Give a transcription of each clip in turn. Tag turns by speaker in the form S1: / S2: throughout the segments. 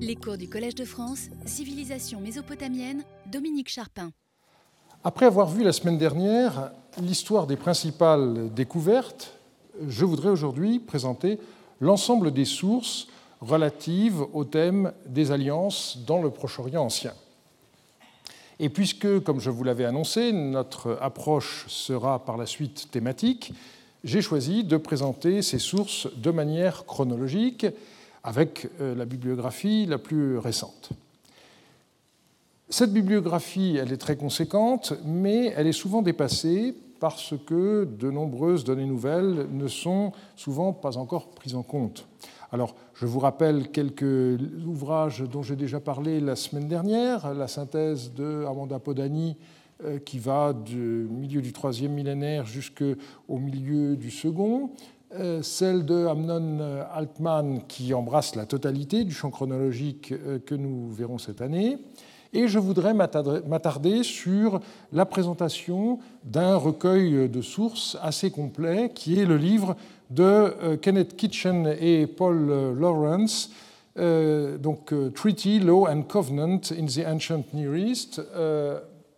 S1: Les cours du Collège de France, Civilisation mésopotamienne, Dominique Charpin.
S2: Après avoir vu la semaine dernière l'histoire des principales découvertes, je voudrais aujourd'hui présenter l'ensemble des sources relatives au thème des alliances dans le Proche-Orient ancien. Et puisque, comme je vous l'avais annoncé, notre approche sera par la suite thématique, j'ai choisi de présenter ces sources de manière chronologique avec euh, la bibliographie la plus récente. Cette bibliographie, elle est très conséquente, mais elle est souvent dépassée parce que de nombreuses données nouvelles ne sont souvent pas encore prises en compte. Alors, je vous rappelle quelques ouvrages dont j'ai déjà parlé la semaine dernière, la synthèse de Amanda Podani euh, qui va du milieu du troisième millénaire jusqu'au milieu du second, celle de Amnon Altman qui embrasse la totalité du champ chronologique euh, que nous verrons cette année. Et je voudrais m'attarder sur la présentation d'un recueil de sources assez complet qui est le livre de Kenneth Kitchen et Paul Lawrence, donc Treaty, Law and Covenant in the Ancient Near East,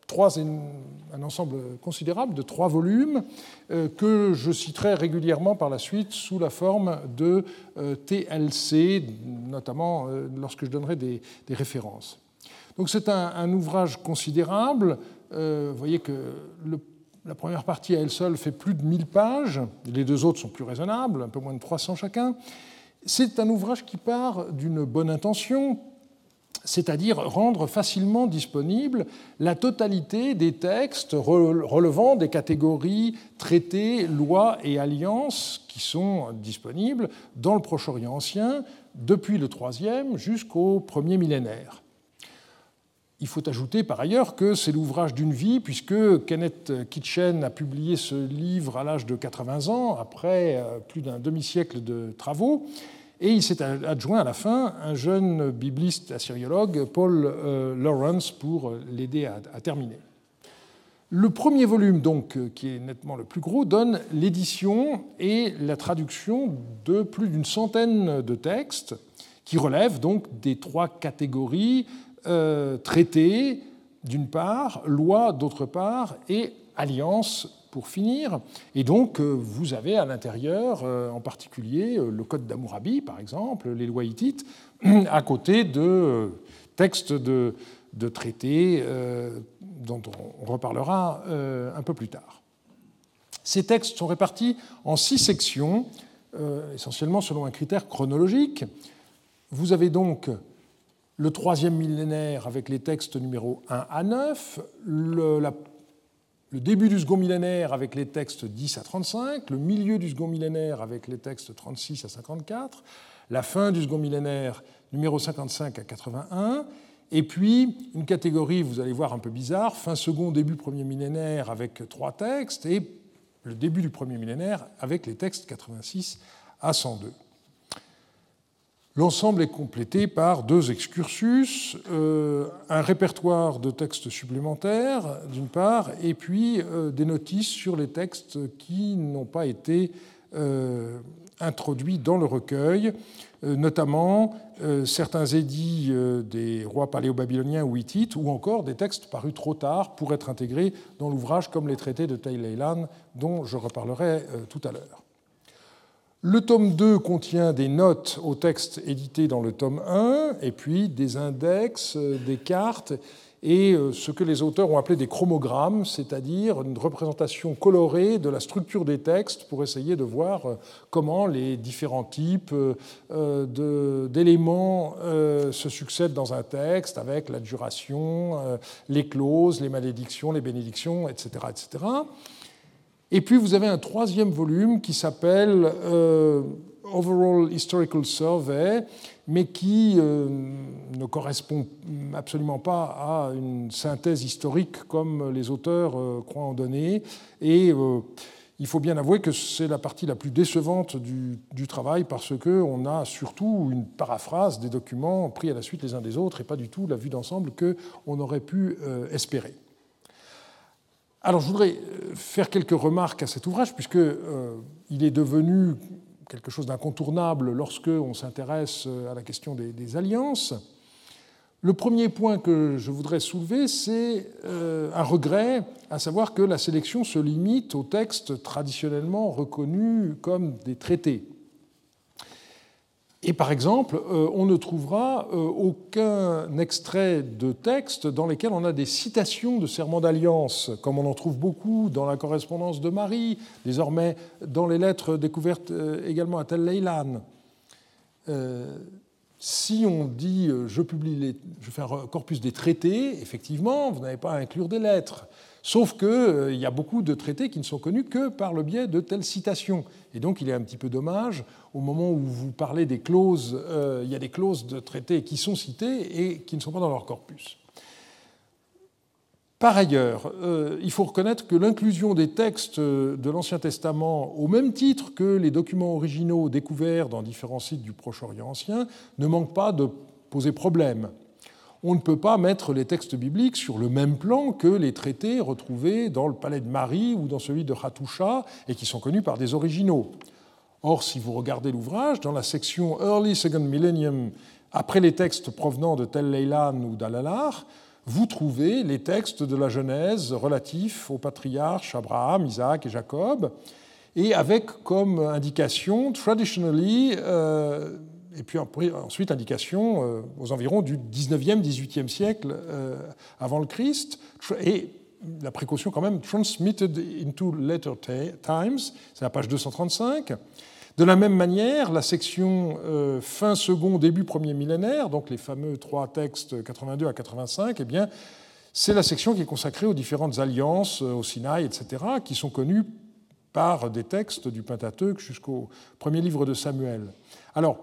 S2: trois, un ensemble considérable de trois volumes euh, que je citerai régulièrement par la suite sous la forme de euh, TLC, notamment euh, lorsque je donnerai des, références. Donc c'est un, ouvrage considérable. vous voyez que la première partie à elle seule fait plus de 1000 pages, les deux autres sont plus raisonnables, un peu moins de 300 chacun. C'est un ouvrage qui part d'une bonne intention, c'est-à-dire rendre facilement disponible la totalité des textes relevant des catégories traités, lois et alliances qui sont disponibles dans le Proche-Orient ancien depuis le troisième jusqu'au premier millénaire. Il faut ajouter par ailleurs que c'est l'ouvrage d'une vie, puisque Kenneth Kitchen a publié ce livre à l'âge de 80 ans, après euh, plus d'un demi-siècle de travaux, et il s'est adjoint à la fin un jeune bibliste assyriologue, Paul euh, Lawrence, pour l'aider à, terminer. Le premier volume, donc, qui est nettement le plus gros, donne l'édition et la traduction de plus d'une centaine de textes qui relèvent donc des trois catégories euh, d'une part, loi d'autre part et alliance pour finir. Et donc, euh, vous avez à l'intérieur, euh, en particulier, euh, le Code d'Amourabi, par exemple, les lois hittites, à côté de textes de, de traités dont on reparlera un peu plus tard. Ces textes sont répartis en six sections, essentiellement selon un critère chronologique. Vous avez donc le troisième millénaire avec les textes numéro 1 à 9, le, la le début du second millénaire avec les textes 10 à 35, le milieu du second millénaire avec les textes 36 à 54, la fin du second millénaire numéro 55 à 81, et puis une catégorie, vous allez voir, un peu bizarre, fin second, début premier millénaire avec trois textes, et le début du premier millénaire avec les textes 86 à 102. L'ensemble est complété par deux excursus, euh, un répertoire de textes supplémentaires, d'une part, et puis euh, des notices sur les textes qui n'ont pas été euh, introduits dans le recueil, notamment certains édits des rois paléo-babyloniens ou hittites, ou encore des textes parus trop tard pour être intégrés dans l'ouvrage comme les traités de Taïleilan, dont je reparlerai tout à l'heure. Le tome 2 contient des notes aux textes édités dans le tome 1, et puis des index, euh, des cartes, et euh, ce que les auteurs ont appelé des chromogrammes, c'est-à-dire une représentation colorée de la structure des textes pour essayer de voir euh, comment les différents types d'éléments se succèdent dans un texte, avec la duration, les clauses, les malédictions, les bénédictions, etc. etc. Et puis vous avez un troisième volume qui s'appelle euh, Overall Historical Survey, mais qui euh, ne correspond absolument pas à une synthèse historique comme les auteurs euh, croient en donner. Et il faut bien avouer que c'est la partie la plus décevante du, du travail parce qu'on a surtout une paraphrase des documents pris à la suite les uns des autres et pas du tout la vue d'ensemble qu'on aurait pu espérer. Alors je voudrais euh, faire quelques remarques à cet ouvrage, puisqu'il euh, est devenu quelque chose d'incontournable lorsque on s'intéresse à la question des, alliances. Le premier point que je voudrais soulever, c'est euh, un regret, à savoir que la sélection se limite aux textes traditionnellement reconnus comme des traités. Et par exemple, euh, on ne trouvera euh, aucun extrait de texte dans lesquels on a des citations de serments d'alliance, comme on en trouve beaucoup dans la correspondance de Marie, désormais dans les lettres découvertes euh, également à Tel Leilan. Si on dit je publie les, je fais un corpus des traités, effectivement, vous n'avez pas à inclure des lettres. Sauf qu'il euh, y a beaucoup de traités qui ne sont connus que par le biais de telles citations. Et donc il est un petit peu dommage, au moment où vous parlez des clauses, euh, il y a des clauses de traités qui sont citées et qui ne sont pas dans leur corpus. Par ailleurs, euh, il faut reconnaître que l'inclusion des textes de l'Ancien Testament au même titre que les documents originaux découverts dans différents sites du Proche-Orient ancien ne manque pas de poser problème on ne peut pas mettre les textes bibliques sur le même plan que les traités retrouvés dans le palais de Marie ou dans celui de Hattusha et qui sont connus par des originaux. Or, si vous regardez l'ouvrage, dans la section Early Second Millennium, après les textes provenant de Tel Leilan ou d'Alalar, vous trouvez les textes de la Genèse relatifs aux patriarches Abraham, Isaac et Jacob, et avec comme indication, traditionally, euh, et puis ensuite indication euh, aux environs du 19e, 18e siècle euh, avant le Christ, et la précaution quand même, transmitted into later times, c'est la page 235. De la même manière, la section euh, fin second, début premier millénaire, donc les fameux trois textes 82 à 85, eh bien, c'est la section qui est consacrée aux différentes alliances, au Sinaï, etc., qui sont connues par des textes du Pentateuque jusqu'au premier livre de Samuel. Alors,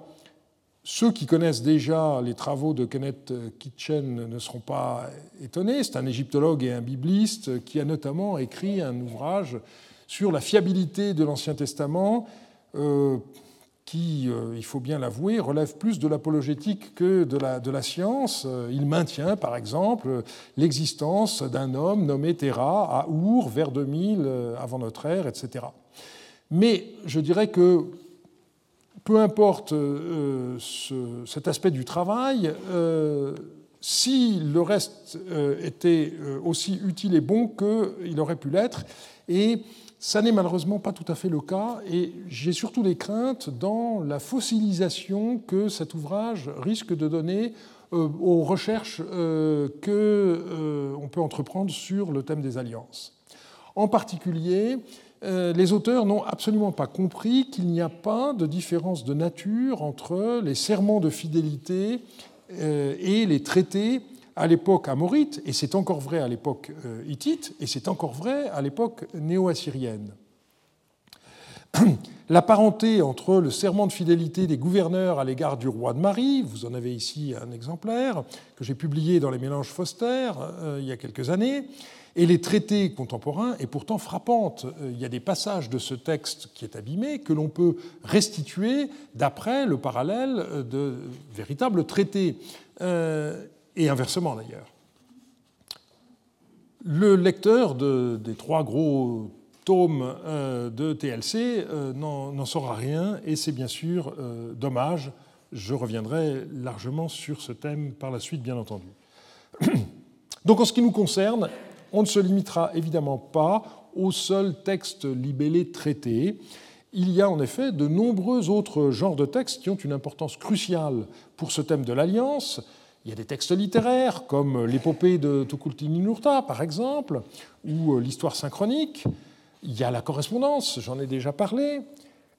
S2: ceux qui connaissent déjà les travaux de Kenneth Kitchen ne seront pas étonnés. C'est un égyptologue et un bibliste qui a notamment écrit un ouvrage sur la fiabilité de l'Ancien Testament, euh, qui, euh, il faut bien l'avouer, relève plus de l'apologétique que de la, de la, science. Il maintient, par exemple, l'existence d'un homme nommé Terah à Our vers 2000 euh, avant notre ère, etc. Mais je dirais que peu importe euh, cet aspect du travail, euh, si le reste euh, était aussi utile et bon qu'il aurait pu l'être, et ça n'est malheureusement pas tout à fait le cas, et j'ai surtout des craintes dans la fossilisation que cet ouvrage risque de donner aux recherches qu'on peut entreprendre sur le thème des alliances. En particulier, les auteurs n'ont absolument pas compris qu'il n'y a pas de différence de nature entre les serments de fidélité euh, et les traités à l'époque amorite, et c'est encore vrai à l'époque euh, hittite, et c'est encore vrai à l'époque néo-assyrienne. La parenté entre le serment de fidélité des gouverneurs à l'égard du roi de Marie, vous en avez ici un exemplaire que j'ai publié dans les mélanges Foster il y a quelques années, et les traités contemporains est pourtant frappante. Euh, il y a des passages de ce texte qui est abîmé que l'on peut restituer d'après le parallèle de véritables traités, euh, et inversement d'ailleurs. Le lecteur des trois gros tomes euh, de TLC n'en saura rien, et c'est bien sûr dommage. Je reviendrai largement sur ce thème par la suite, bien entendu. Donc en ce qui nous concerne, on ne se limitera évidemment pas au seul texte libellé traité. Il y a en effet de nombreux autres genres de textes qui ont une importance cruciale pour ce thème de l'alliance. Il y a des textes littéraires comme l'épopée de Tukulti-Ninurta, par exemple, ou euh, l'histoire synchronique. Il y a la correspondance, j'en ai déjà parlé.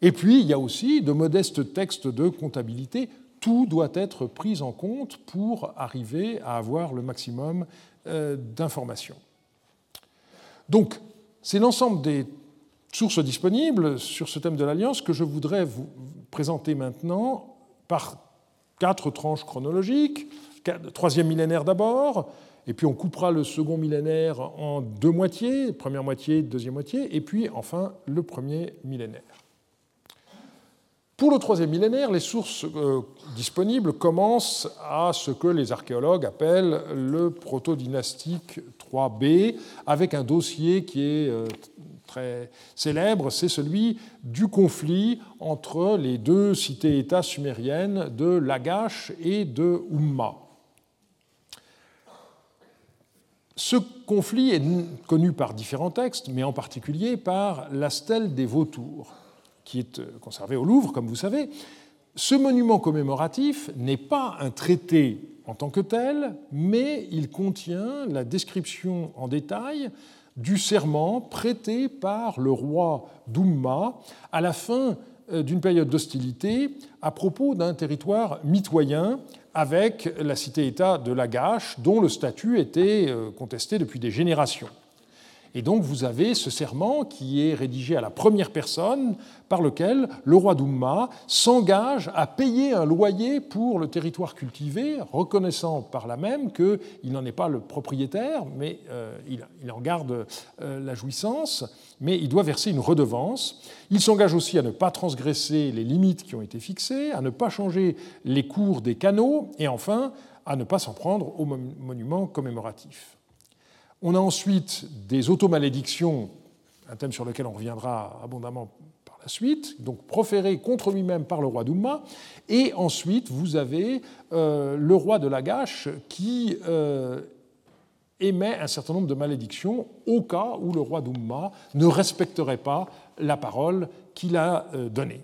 S2: Et puis, il y a aussi de modestes textes de comptabilité. Tout doit être pris en compte pour arriver à avoir le maximum euh, d'informations. Donc, c'est l'ensemble des sources disponibles sur ce thème de l'Alliance que je voudrais vous présenter maintenant par quatre tranches chronologiques. Troisième millénaire d'abord, et puis on coupera le second millénaire en deux moitiés, première moitié, deuxième moitié, et puis enfin le premier millénaire. Pour le troisième millénaire, les sources euh, disponibles commencent à ce que les archéologues appellent le proto-dynastique 3b, avec un dossier qui est euh, très célèbre, c'est celui du conflit entre les deux cités-États sumériennes de Lagash et de Umma. Ce conflit est connu par différents textes, mais en particulier par la stèle des vautours, qui est euh, conservée au Louvre, comme vous savez. Ce monument commémoratif n'est pas un traité en tant que tel, mais il contient la description en détail du serment prêté par le roi d'Umma à la fin euh, d'une période d'hostilité à propos d'un territoire mitoyen avec la cité-État de Lagash, dont le statut était euh, contesté depuis des générations. Et donc vous avez ce serment qui est rédigé à la première personne par lequel le roi d'Umma s'engage à payer un loyer pour le territoire cultivé, reconnaissant par là même qu'il n'en est pas le propriétaire, mais euh, il, en garde euh, la jouissance, mais il doit verser une redevance. Il s'engage aussi à ne pas transgresser les limites qui ont été fixées, à ne pas changer les cours des canaux, et enfin à ne pas s'en prendre au monument commémoratif. On a ensuite des automalédictions, un thème sur lequel on reviendra abondamment par la suite, donc proférées contre lui-même par le roi d'Umma. Et ensuite, vous avez euh, le roi de Lagash qui euh, émet un certain nombre de malédictions au cas où le roi d'Umma ne respecterait pas la parole qu'il a euh, donnée.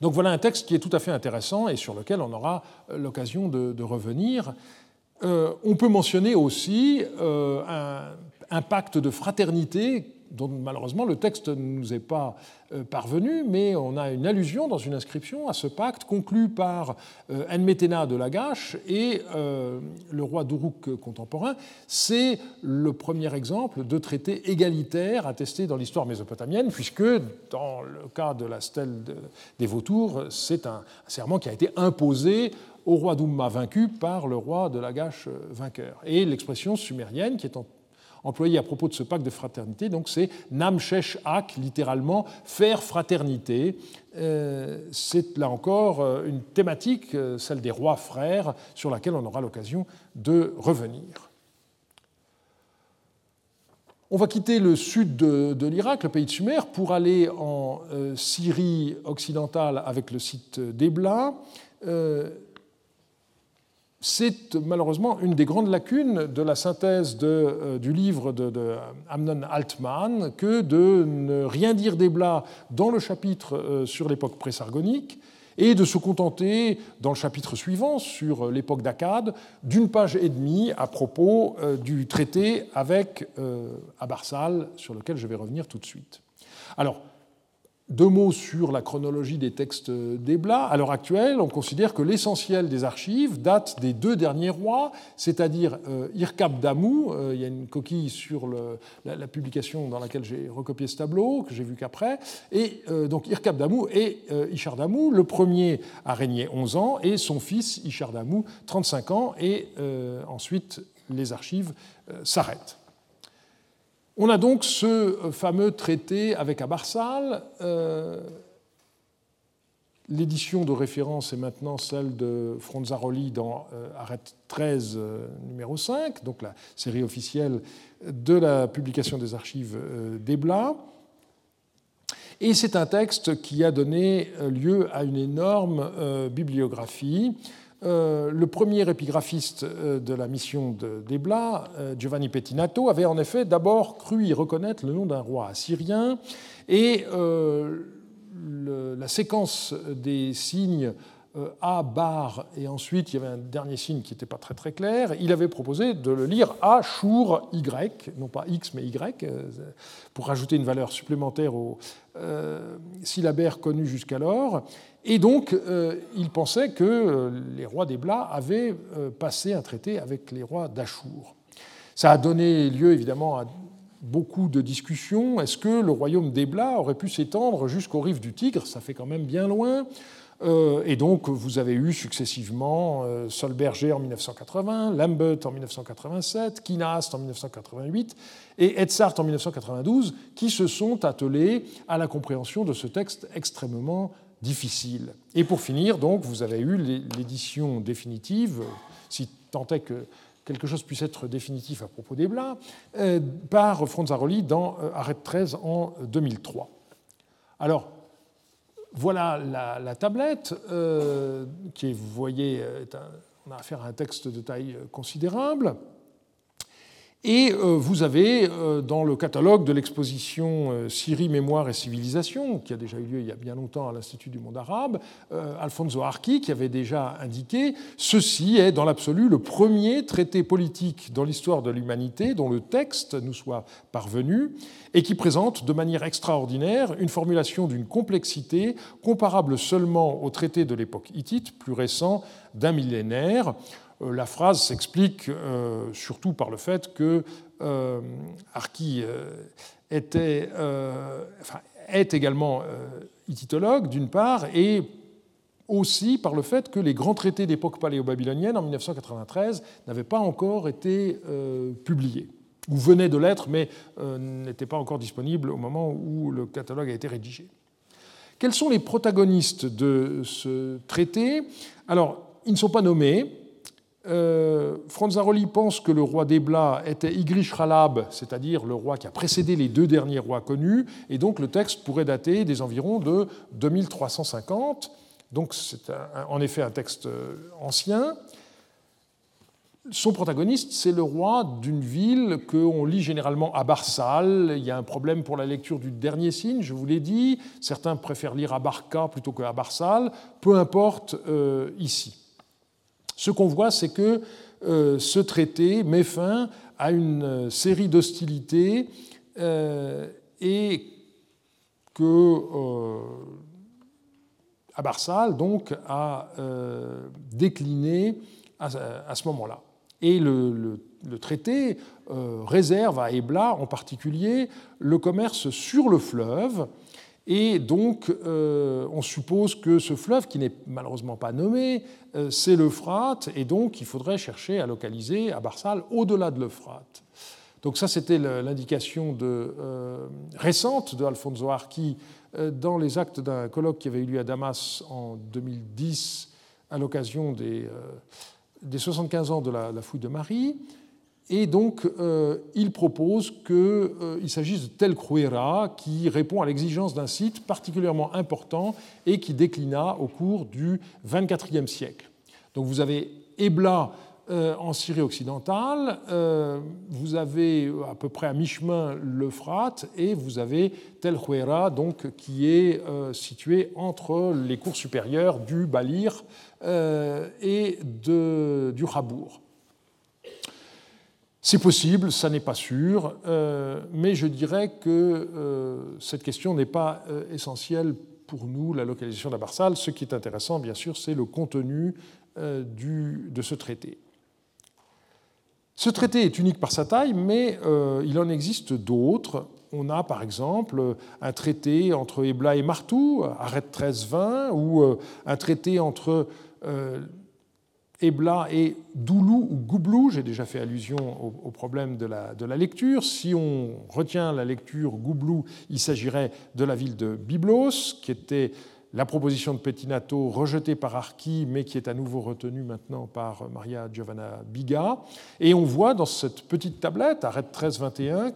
S2: Donc voilà un texte qui est tout à fait intéressant et sur lequel on aura l'occasion de, revenir. Euh, on peut mentionner aussi euh, un, pacte de fraternité dont malheureusement le texte ne nous est pas euh, parvenu, mais on a une allusion dans une inscription à ce pacte conclu par Enmetena de Lagash et le roi d'Uruk contemporain. C'est le premier exemple de traité égalitaire attesté dans l'histoire mésopotamienne, puisque dans le cas de la stèle des vautours, c'est un serment qui a été imposé au roi d'Umma vaincu par le roi de Lagash euh, vainqueur. Et l'expression sumérienne qui est employée à propos de ce pacte de fraternité, donc c'est Namshesh Ak, littéralement faire fraternité. Euh, c'est là encore euh, une thématique, celle des rois frères, sur laquelle on aura l'occasion de revenir. On va quitter le sud de, l'Irak, le pays de Sumer, pour aller en Syrie occidentale avec le site d'Ebla c'est malheureusement une des grandes lacunes de la synthèse euh, du livre de, Amnon Altman que de ne rien dire d'Ebla dans le chapitre euh, sur l'époque présargonique et de se contenter, dans le chapitre suivant, sur euh, l'époque d'Akkad, d'une page et demie à propos du traité avec Abarsal, sur lequel je vais revenir tout de suite. Deux mots sur la chronologie des textes d'Ebla. À l'heure actuelle, on considère que l'essentiel des archives date des deux derniers rois, c'est-à-dire euh, Irkab Damou. Euh, il y a une coquille sur la, publication dans laquelle j'ai recopié ce tableau, que j'ai vu qu'après. Et euh, donc Irkab Damou et Ishar Damou. Le premier a régné 11 ans et son fils Ishar Damou 35 ans. Et ensuite, les archives s'arrêtent. On a donc ce fameux traité avec Abarsal. Euh, l'édition de référence est maintenant celle de Fronzaroli dans euh, Arrêt 13, euh, numéro 5, donc la série officielle de la publication des archives d'Ebla. Et c'est un texte qui a donné lieu à une énorme bibliographie euh, le premier épigraphiste euh, de la mission d'Ebla, euh, Giovanni Pettinato, avait en effet d'abord cru y reconnaître le nom d'un roi assyrien, et la séquence des signes A, bar, et ensuite il y avait un dernier signe qui n'était pas très très clair, il avait proposé de le lire A, Shur, Y, non pas X mais Y, pour rajouter une valeur supplémentaire au syllabaire connu jusqu'alors. Et donc, euh, il pensait que euh, les rois des Blas avaient euh, passé un traité avec les rois d'Achour. Ça a donné lieu évidemment à beaucoup de discussions. Est-ce que le royaume des Blas aurait pu s'étendre jusqu'aux rives du Tigre? Ça fait quand même bien loin. Et donc, vous avez eu successivement Solberger en 1980, Lambert en 1987, Kinast en 1988 et Edzard en 1992, qui se sont attelés à la compréhension de ce texte extrêmement difficile. Et pour finir, donc, vous avez eu l'édition définitive, si tant est quelque chose puisse être définitif à propos des Blas, par Fronzaroli dans Arrêt 13 en 2003. Alors, voilà la, tablette, qui vous voyez, on a affaire à un texte de taille considérable. Et euh, vous avez euh, dans le catalogue de l'exposition euh, Syrie, Mémoire et Civilisation, qui a déjà eu lieu il y a bien longtemps à l'Institut du monde arabe, Alfonso Archi qui avait déjà indiqué Ceci est dans l'absolu le premier traité politique dans l'histoire de l'humanité dont le texte nous soit parvenu et qui présente de manière extraordinaire une formulation d'une complexité comparable seulement au traité de l'époque hittite, plus récent d'un millénaire. Euh, la phrase s'explique euh, surtout par le fait que euh, Arki était, est également hittitologue, d'une part, et aussi par le fait que les grands traités d'époque paléo-babylonienne en 1993 n'avaient pas encore été publiés, ou venaient de l'être, mais n'étaient pas encore disponibles au moment où le catalogue a été rédigé. Quels sont les protagonistes de ce traité? Alors, ils ne sont pas nommés, euh, Franzaroli pense que le roi d'Ebla était Igrish Ralab, c'est-à-dire le roi qui a précédé les deux derniers rois connus, et donc le texte pourrait dater des environs de 2350. Donc c'est en effet un texte euh, ancien. Son protagoniste, c'est le roi d'une ville qu'on lit généralement à Barsal. Il y a un problème pour la lecture du dernier signe, je vous l'ai dit. Certains préfèrent lire à Barca plutôt qu'à Barsal. Peu importe euh, ici. Ce qu'on voit, c'est que euh, ce traité met fin à une euh, série d'hostilités euh, et que Abarsal donc a décliné à, ce moment-là. Et le, traité réserve à Ebla en particulier le commerce sur le fleuve et donc, euh, on suppose que ce fleuve, qui n'est malheureusement pas nommé, euh, c'est l'Euphrate, et donc il faudrait chercher à localiser à Barsal au-delà de l'Euphrate. Donc ça, c'était l'indication euh, récente de Alfonso Archi dans les actes d'un colloque qui avait eu lieu à Damas en 2010 à l'occasion des, 75 ans de la fouille de Marie. Et donc, euh, il propose qu'il euh, s'agisse de tel Cruera qui répond à l'exigence d'un site particulièrement important et qui déclina au cours du XXIVe siècle. Donc, vous avez Ebla euh, en Syrie occidentale, vous avez à peu près à mi-chemin l'Euphrate et vous avez Tel Cruera, donc, qui est situé entre les cours supérieures du Balir et du Rabour. C'est possible, ça n'est pas sûr, euh, mais je dirais que euh, cette question n'est pas euh, essentielle pour nous, la localisation d'Abarsal. Ce qui est intéressant, bien sûr, c'est le contenu de ce traité. Ce traité est unique par sa taille, mais il en existe d'autres. On a par exemple un traité entre Ebla et Martou, Arrêt 1320, ou un traité entre Ebla et Doulou ou Goublou, j'ai déjà fait allusion au, problème de la, lecture. Si on retient la lecture Goublou, il s'agirait de la ville de Byblos, qui était la proposition de Pettinato rejetée par Archi, mais qui est à nouveau retenue maintenant par Maria Giovanna Biga. Et on voit dans cette petite tablette, arrêt 1321,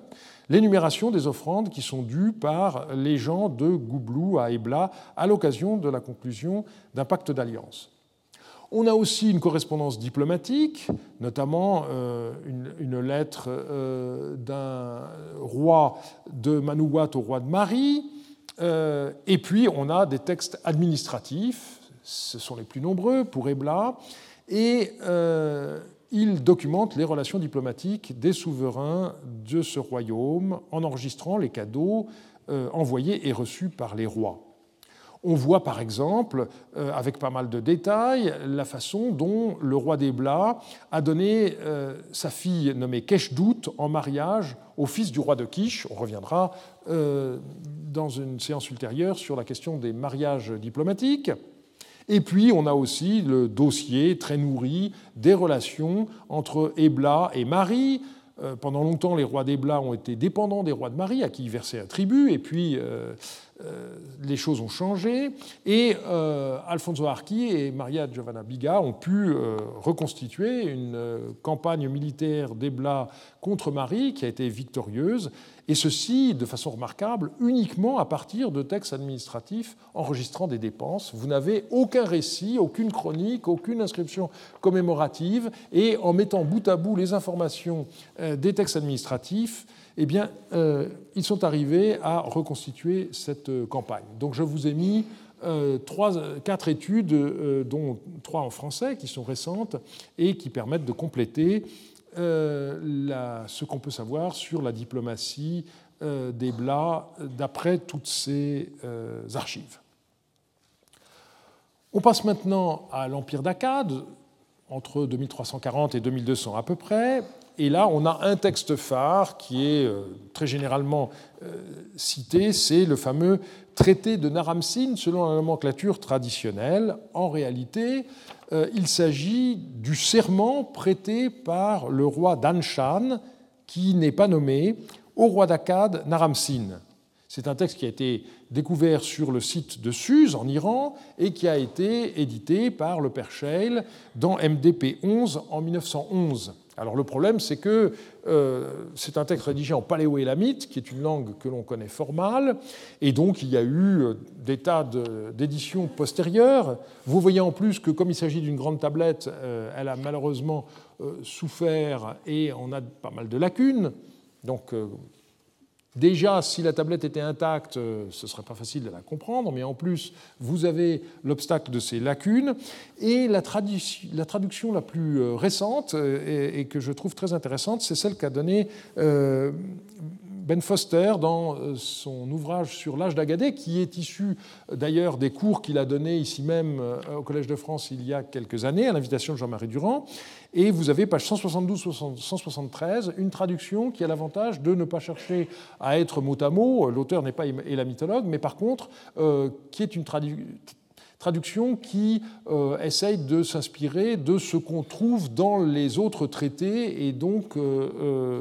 S2: l'énumération des offrandes qui sont dues par les gens de Goublou à Ebla à l'occasion de la conclusion d'un pacte d'alliance. On a aussi une correspondance diplomatique, notamment euh, une, lettre euh, d'un roi de Manouat au roi de Marie, euh, et puis on a des textes administratifs, ce sont les plus nombreux pour Ebla, et ils documentent les relations diplomatiques des souverains de ce royaume en enregistrant les cadeaux envoyés et reçus par les rois. On voit par exemple, euh, avec pas mal de détails, la façon dont le roi des Blas a donné euh, sa fille nommée Keshdout en mariage au fils du roi de Kish. On reviendra euh, dans une séance ultérieure sur la question des mariages diplomatiques. Et puis, on a aussi le dossier très nourri des relations entre Ebla et Marie, pendant longtemps, les rois d'Ebla ont été dépendants des rois de Marie, à qui ils versaient un tribut, et puis les choses ont changé et euh, Alfonso Archi et Maria Giovanna Biga ont pu euh, reconstituer une campagne militaire d'Ebla contre Marie qui a été victorieuse, et ceci de façon remarquable uniquement à partir de textes administratifs enregistrant des dépenses. Vous n'avez aucun récit, aucune chronique, aucune inscription commémorative, et en mettant bout à bout les informations des textes administratifs, eh bien, euh, ils sont arrivés à reconstituer cette euh, campagne. Donc je vous ai mis euh, quatre études, dont trois en français, qui sont récentes et qui permettent de compléter ce qu'on peut savoir sur la diplomatie des Blas d'après toutes ces archives. On passe maintenant à l'Empire d'Akkad, entre 2340 et 2200 à peu près, et là, on a un texte phare qui est euh, très généralement euh, cité, c'est le fameux traité de Naramsin selon la nomenclature traditionnelle. En réalité, euh, il s'agit du serment prêté par le roi d'Anshan, qui n'est pas nommé, au roi d'Akkad Naramsin. C'est un texte qui a été découvert sur le site de Suse en Iran et qui a été édité par le père Scheil dans MDP 11 en 1911. Alors le problème, c'est que euh, c'est un texte rédigé en paléo-élamite, qui est une langue que l'on connaît fort mal, et donc il y a eu euh, des tas d'éditions postérieures. Vous voyez en plus que comme il s'agit d'une grande tablette, euh, elle a malheureusement souffert et on a pas mal de lacunes. Donc Déjà, si la tablette était intacte, euh, ce ne serait pas facile de la comprendre, mais en plus, vous avez l'obstacle de ces lacunes. Et la, traduction la plus euh, récente, euh, et, que je trouve très intéressante, c'est celle qu'a donnée Ben Foster dans son ouvrage sur l'âge d'Agadé, qui est issu d'ailleurs des cours qu'il a donnés ici même au Collège de France il y a quelques années, à l'invitation de Jean-Marie Durand. Et vous avez, page 172-173, une traduction qui a l'avantage de ne pas chercher à être mot à mot, l'auteur n'est pas élamythologue, mais par contre, euh, qui est une traduction qui euh, essaye de s'inspirer de ce qu'on trouve dans les autres traités, et donc euh,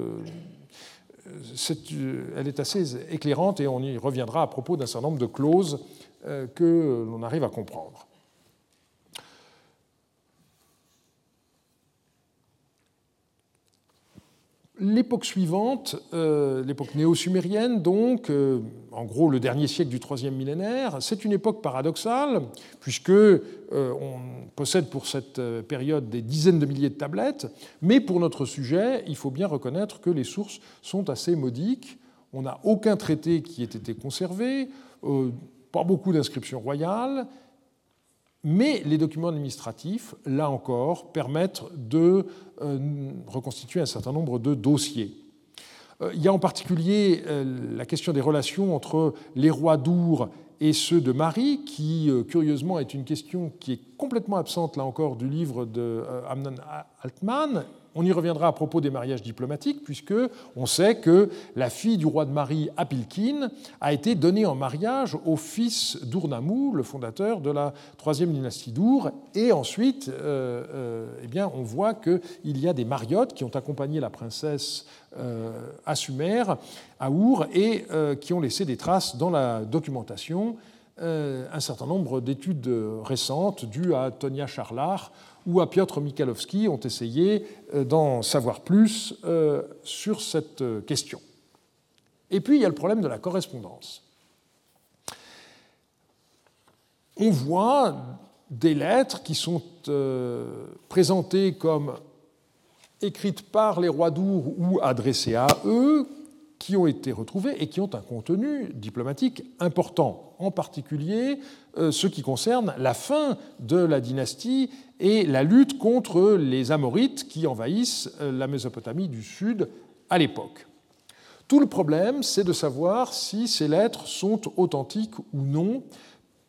S2: elle est assez éclairante, et on y reviendra à propos d'un certain nombre de clauses que l'on arrive à comprendre. L'époque suivante, euh, l'époque néo-sumérienne, donc, euh, en gros le dernier siècle du troisième millénaire, c'est une époque paradoxale, puisque euh, on possède pour cette période des dizaines de milliers de tablettes, mais pour notre sujet, il faut bien reconnaître que les sources sont assez modiques. On n'a aucun traité qui ait été conservé, pas beaucoup d'inscriptions royales, mais les documents administratifs, là encore, permettent de euh, reconstituer un certain nombre de dossiers. Euh, il y a en particulier euh, la question des relations entre les rois d'Our et ceux de Marie, qui, curieusement, est une question qui est complètement absente, là encore, du livre de Amnon Altman, on y reviendra à propos des mariages diplomatiques, puisque on sait que la fille du roi de Marie, Apilkin, a été donnée en mariage au fils d'Urnamou, le fondateur de la troisième dynastie d'Our. Et ensuite, euh, euh, eh on voit qu'il y a des mariottes qui ont accompagné la princesse euh, à Our, et qui ont laissé des traces dans la documentation. un certain nombre d'études récentes dues à Tonia Charlard ou à Piotr Michalowski ont essayé euh, d'en savoir plus euh, sur cette euh, question. Et puis il y a le problème de la correspondance. On voit des lettres qui sont présentées comme écrites par les rois d'Our ou adressées à eux, qui ont été retrouvées et qui ont un contenu diplomatique important, en particulier ce qui concerne la fin de la dynastie et la lutte contre les Amorites qui envahissent euh, la Mésopotamie du Sud à l'époque. Tout le problème, c'est de savoir si ces lettres sont authentiques ou non,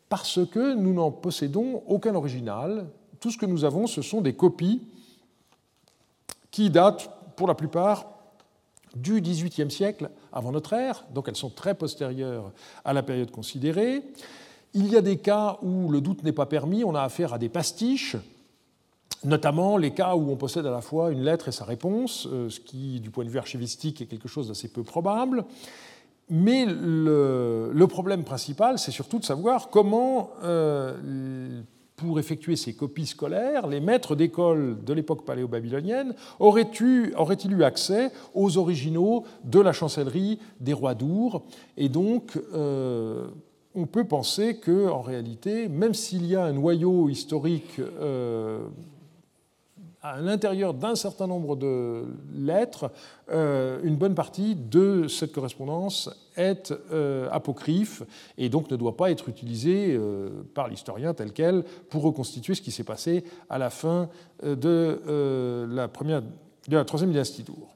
S2: parce que nous n'en possédons aucun original. Tout ce que nous avons, ce sont des copies qui datent pour la plupart du XVIIIe siècle avant notre ère, donc elles sont très postérieures à la période considérée. Il y a des cas où le doute n'est pas permis, on a affaire à des pastiches, notamment les cas où on possède à la fois une lettre et sa réponse, euh, ce qui, du point de vue archivistique, est quelque chose d'assez peu probable. mais le, problème principal, c'est surtout de savoir comment, pour effectuer ces copies scolaires, les maîtres d'école de l'époque paléo-babylonienne auraient-ils auraient eu accès aux originaux de la chancellerie des rois d'Our. Et donc, on peut penser que, en réalité, même s'il y a un noyau historique euh, à l'intérieur d'un certain nombre de lettres, euh, une bonne partie de cette correspondance est euh, apocryphe et donc ne doit pas être utilisée par l'historien tel quel pour reconstituer ce qui s'est passé à la fin de, la, première, de la troisième dynastie d'Our.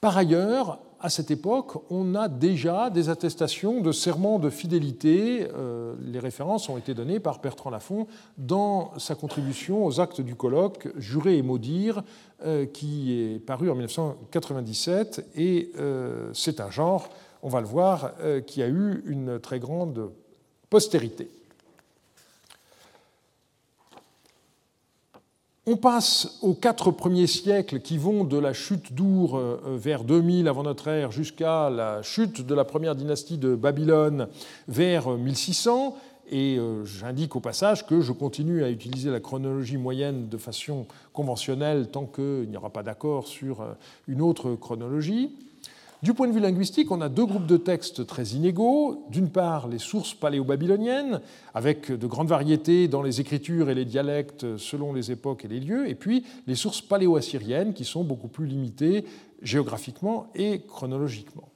S2: Par ailleurs, à cette époque, on a déjà des attestations de serments de fidélité. Euh, les références ont été données par Bertrand Lafont dans sa contribution aux actes du colloque Jurer et maudire, euh, qui est paru en 1997. Et euh, c'est un genre, on va le voir, qui a eu une très grande postérité. On passe aux quatre premiers siècles qui vont de la chute d'Our euh, vers 2000 avant notre ère jusqu'à la chute de la première dynastie de Babylone vers 1600. Et euh, j'indique au passage que je continue à utiliser la chronologie moyenne de façon conventionnelle tant qu'il n'y aura pas d'accord sur euh, une autre chronologie. Du point de vue linguistique, on a deux groupes de textes très inégaux. D'une part, les sources paléo-babyloniennes, avec de grandes variétés dans les écritures et les dialectes selon les époques et les lieux, et puis les sources paléo-assyriennes, qui sont beaucoup plus limitées géographiquement et chronologiquement.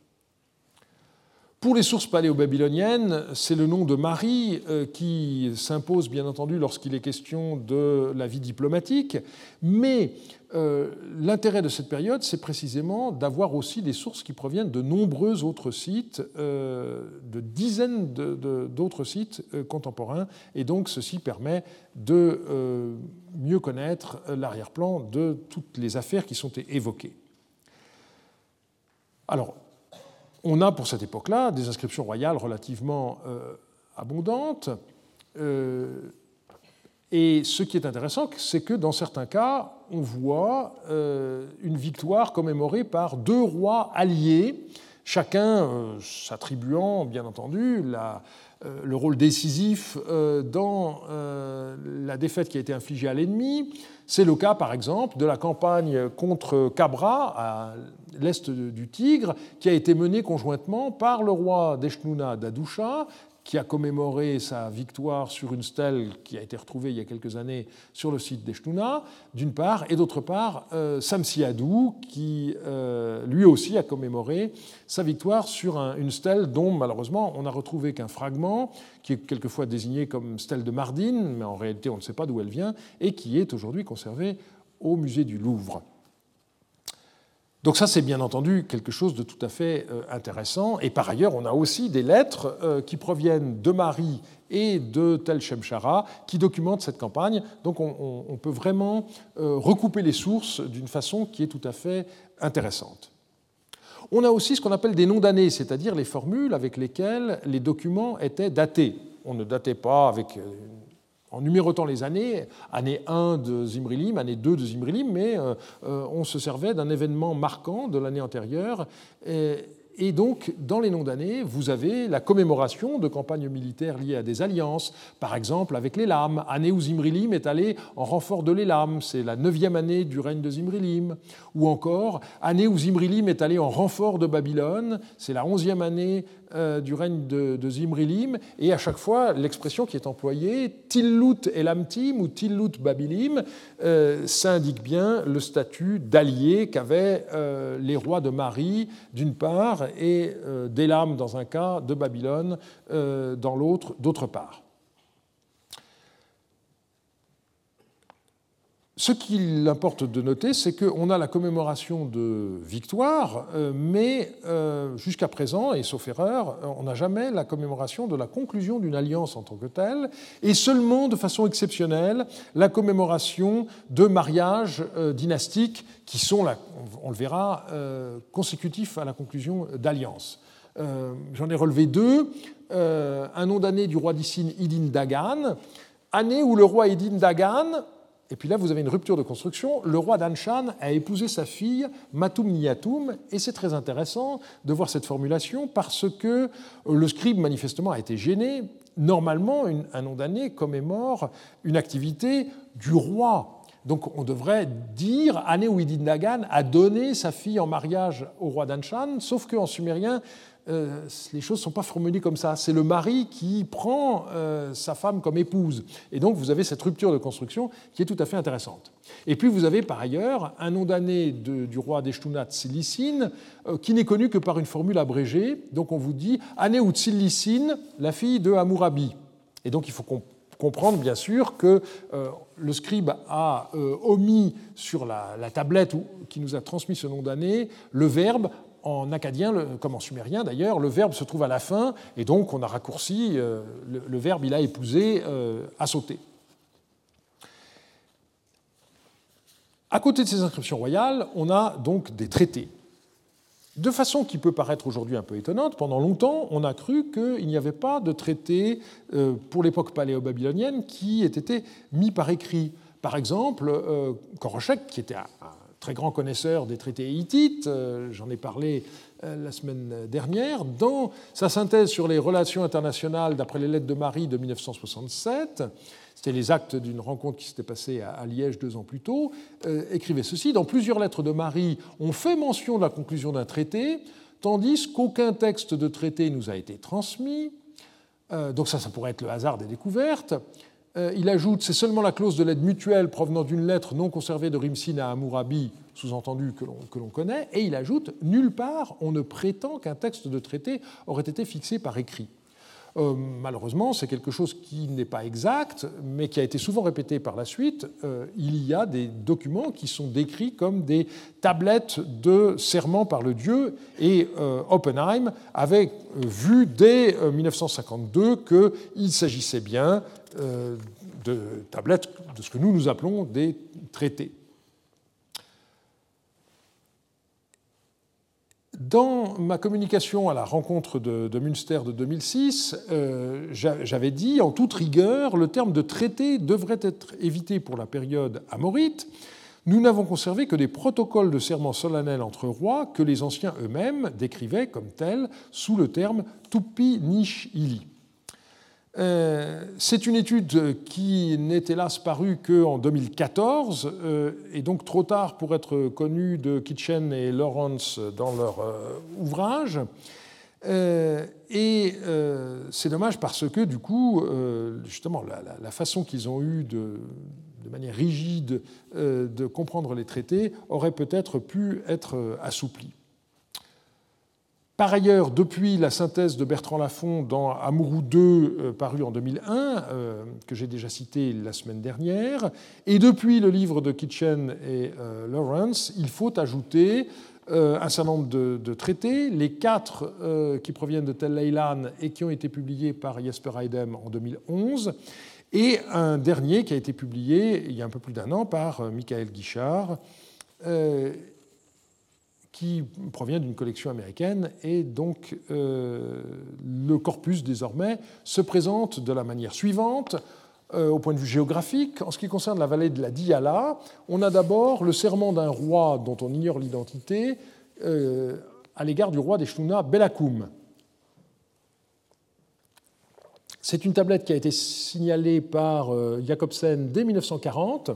S2: Pour les sources paléo-babyloniennes, c'est le nom de Marie euh, qui s'impose bien entendu lorsqu'il est question de la vie diplomatique, mais euh, l'intérêt de cette période, c'est précisément d'avoir aussi des sources qui proviennent de nombreux autres sites, euh, de dizaines d'autres sites contemporains, et donc ceci permet de mieux connaître l'arrière-plan de toutes les affaires qui sont évoquées. Alors, on a pour cette époque-là des inscriptions royales relativement euh, abondantes. Euh, et ce qui est intéressant, c'est que dans certains cas, on voit euh, une victoire commémorée par deux rois alliés, chacun s'attribuant, bien entendu, le rôle décisif dans la défaite qui a été infligée à l'ennemi. C'est le cas, par exemple, de la campagne contre Cabra, à l'est du Tigre, qui a été menée conjointement par le roi d'Eshnouna d'Adoucha, qui a commémoré sa victoire sur une stèle qui a été retrouvée il y a quelques années sur le site d'Eshnouna, d'une part, et d'autre part, euh, Samsiadou, qui euh, lui aussi a commémoré sa victoire sur une stèle dont malheureusement on n'a retrouvé qu'un fragment, qui est quelquefois désigné comme stèle de Mardine, mais en réalité on ne sait pas d'où elle vient, et qui est aujourd'hui conservée au musée du Louvre. Donc ça, c'est bien entendu quelque chose de tout à fait euh, intéressant. Et par ailleurs, on a aussi des lettres euh, qui proviennent de Marie et de Tel Shemshara qui documentent cette campagne. Donc on, peut vraiment euh, recouper les sources d'une façon qui est tout à fait intéressante. On a aussi ce qu'on appelle des noms d'années, c'est-à-dire les formules avec lesquelles les documents étaient datés. On ne datait pas avec en numérotant les années, année 1 de Zimrilim, année 2 de Zimrilim, mais euh, euh, on se servait d'un événement marquant de l'année antérieure. Et, donc, dans les noms d'années, vous avez la commémoration de campagnes militaires liées à des alliances, par exemple avec les Lames, année où Zimrilim est allé en renfort de l'Élam, c'est la neuvième année du règne de Zimrilim, ou encore année où Zimrilim est allé en renfort de Babylone, c'est la onzième année euh, du règne de, Zimrilim, et à chaque fois, l'expression qui est employée, Tillut Elamtim ou Tillut Babilim, euh, ça indique bien le statut d'allié qu'avaient euh, les rois de Marie, d'une part, et d'Elam dans un cas, de Babylone dans l'autre, d'autre part. Ce qu'il importe de noter, c'est qu'on a la commémoration de victoire, euh, mais euh, jusqu'à présent, et sauf erreur, on n'a jamais la commémoration de la conclusion d'une alliance en tant que telle, et seulement de façon exceptionnelle la commémoration de mariages euh, dynastiques qui sont, on le verra, consécutifs à la conclusion d'alliances. J'en ai relevé deux. un nom d'année du roi d'Issine, Idin Dagan, année où le roi Idin Dagan et puis là, vous avez une rupture de construction. Le roi d'Anshan a épousé sa fille Matum Niatum, et c'est très intéressant de voir cette formulation parce que le scribe, manifestement, a été gêné. Normalement, un nom d'année commémore une activité du roi. Donc on devrait dire Dagan a donné sa fille en mariage au roi d'Anshan, sauf qu'en sumérien, euh, les choses ne sont pas formulées comme ça. C'est le mari qui prend euh, sa femme comme épouse. Et donc vous avez cette rupture de construction qui est tout à fait intéressante. Et puis vous avez par ailleurs un nom d'année du roi d'Eshtunat Silicine euh, qui n'est connu que par une formule abrégée. Donc on vous dit Ané Silicine, la fille de Hammurabi. Et donc il faut comprendre bien sûr que le scribe a omis sur la, tablette qui nous a transmis ce nom d'année le verbe en acadien, comme en sumérien d'ailleurs, le verbe se trouve à la fin, et donc on a raccourci, euh, le, verbe il a épousé, euh, a sauté. À côté de ces inscriptions royales, on a donc des traités. De façon qui peut paraître aujourd'hui un peu étonnante, pendant longtemps, on a cru qu'il n'y avait pas de traités euh, pour l'époque paléo-babylonienne qui aient été mis par écrit. Par exemple, Koroshek, qui était très grand connaisseur des traités hittites, euh, j'en ai parlé euh, la semaine dernière, dans sa synthèse sur les relations internationales d'après les lettres de Marie de 1967, c'était les actes d'une rencontre qui s'était passée à Liège deux ans plus tôt, euh, écrivait ceci, dans plusieurs lettres de Marie, on fait mention de la conclusion d'un traité, tandis qu'aucun texte de traité nous a été transmis, donc ça, ça pourrait être le hasard des découvertes, il ajoute c'est seulement la clause de l'aide mutuelle provenant d'une lettre non conservée de Rimsin à Hammurabi, sous-entendu que l'on connaît, et il ajoute nulle part on ne prétend qu'un texte de traité aurait été fixé par écrit. Euh, malheureusement, c'est quelque chose qui n'est pas exact, mais qui a été souvent répété par la suite. Euh, il y a des documents qui sont décrits comme des tablettes de serment par le dieu, et Oppenheim avait vu dès 1952 qu'il s'agissait bien euh, de tablettes de ce que nous nous appelons des traités. Dans ma communication à la rencontre de, Münster de 2006, euh, j'avais dit, en toute rigueur, le terme de traité devrait être évité pour la période amorite. Nous n'avons conservé que des protocoles de serment solennel entre rois que les anciens eux-mêmes décrivaient comme tels sous le terme tupi nish ili. Euh, c'est une étude qui n'est hélas parue qu'en 2014 euh, et donc trop tard pour être connue de Kitchen et Lawrence dans leur euh, ouvrage. Et c'est dommage parce que du coup, justement, la, façon qu'ils ont eue de, de manière rigide de comprendre les traités aurait peut-être pu être assouplie. Par ailleurs, depuis la synthèse de Bertrand Lafont dans Amourou 2, euh, paru en 2001, euh, que j'ai déjà cité la semaine dernière, et depuis le livre de Kitchen et euh, Lawrence, il faut ajouter un certain nombre de, traités, les quatre qui proviennent de Tel Leilan et qui ont été publiés par Jesper Heidem en 2011, et un dernier qui a été publié il y a un peu plus d'un an par Michael Guichard qui provient d'une collection américaine, et donc euh, le corpus désormais se présente de la manière suivante. Euh, au point de vue géographique, en ce qui concerne la vallée de la Diyala, on a d'abord le serment d'un roi dont on ignore l'identité euh, à l'égard du roi des Shtuna, Belakoum. C'est une tablette qui a été signalée par Jacobsen dès 1940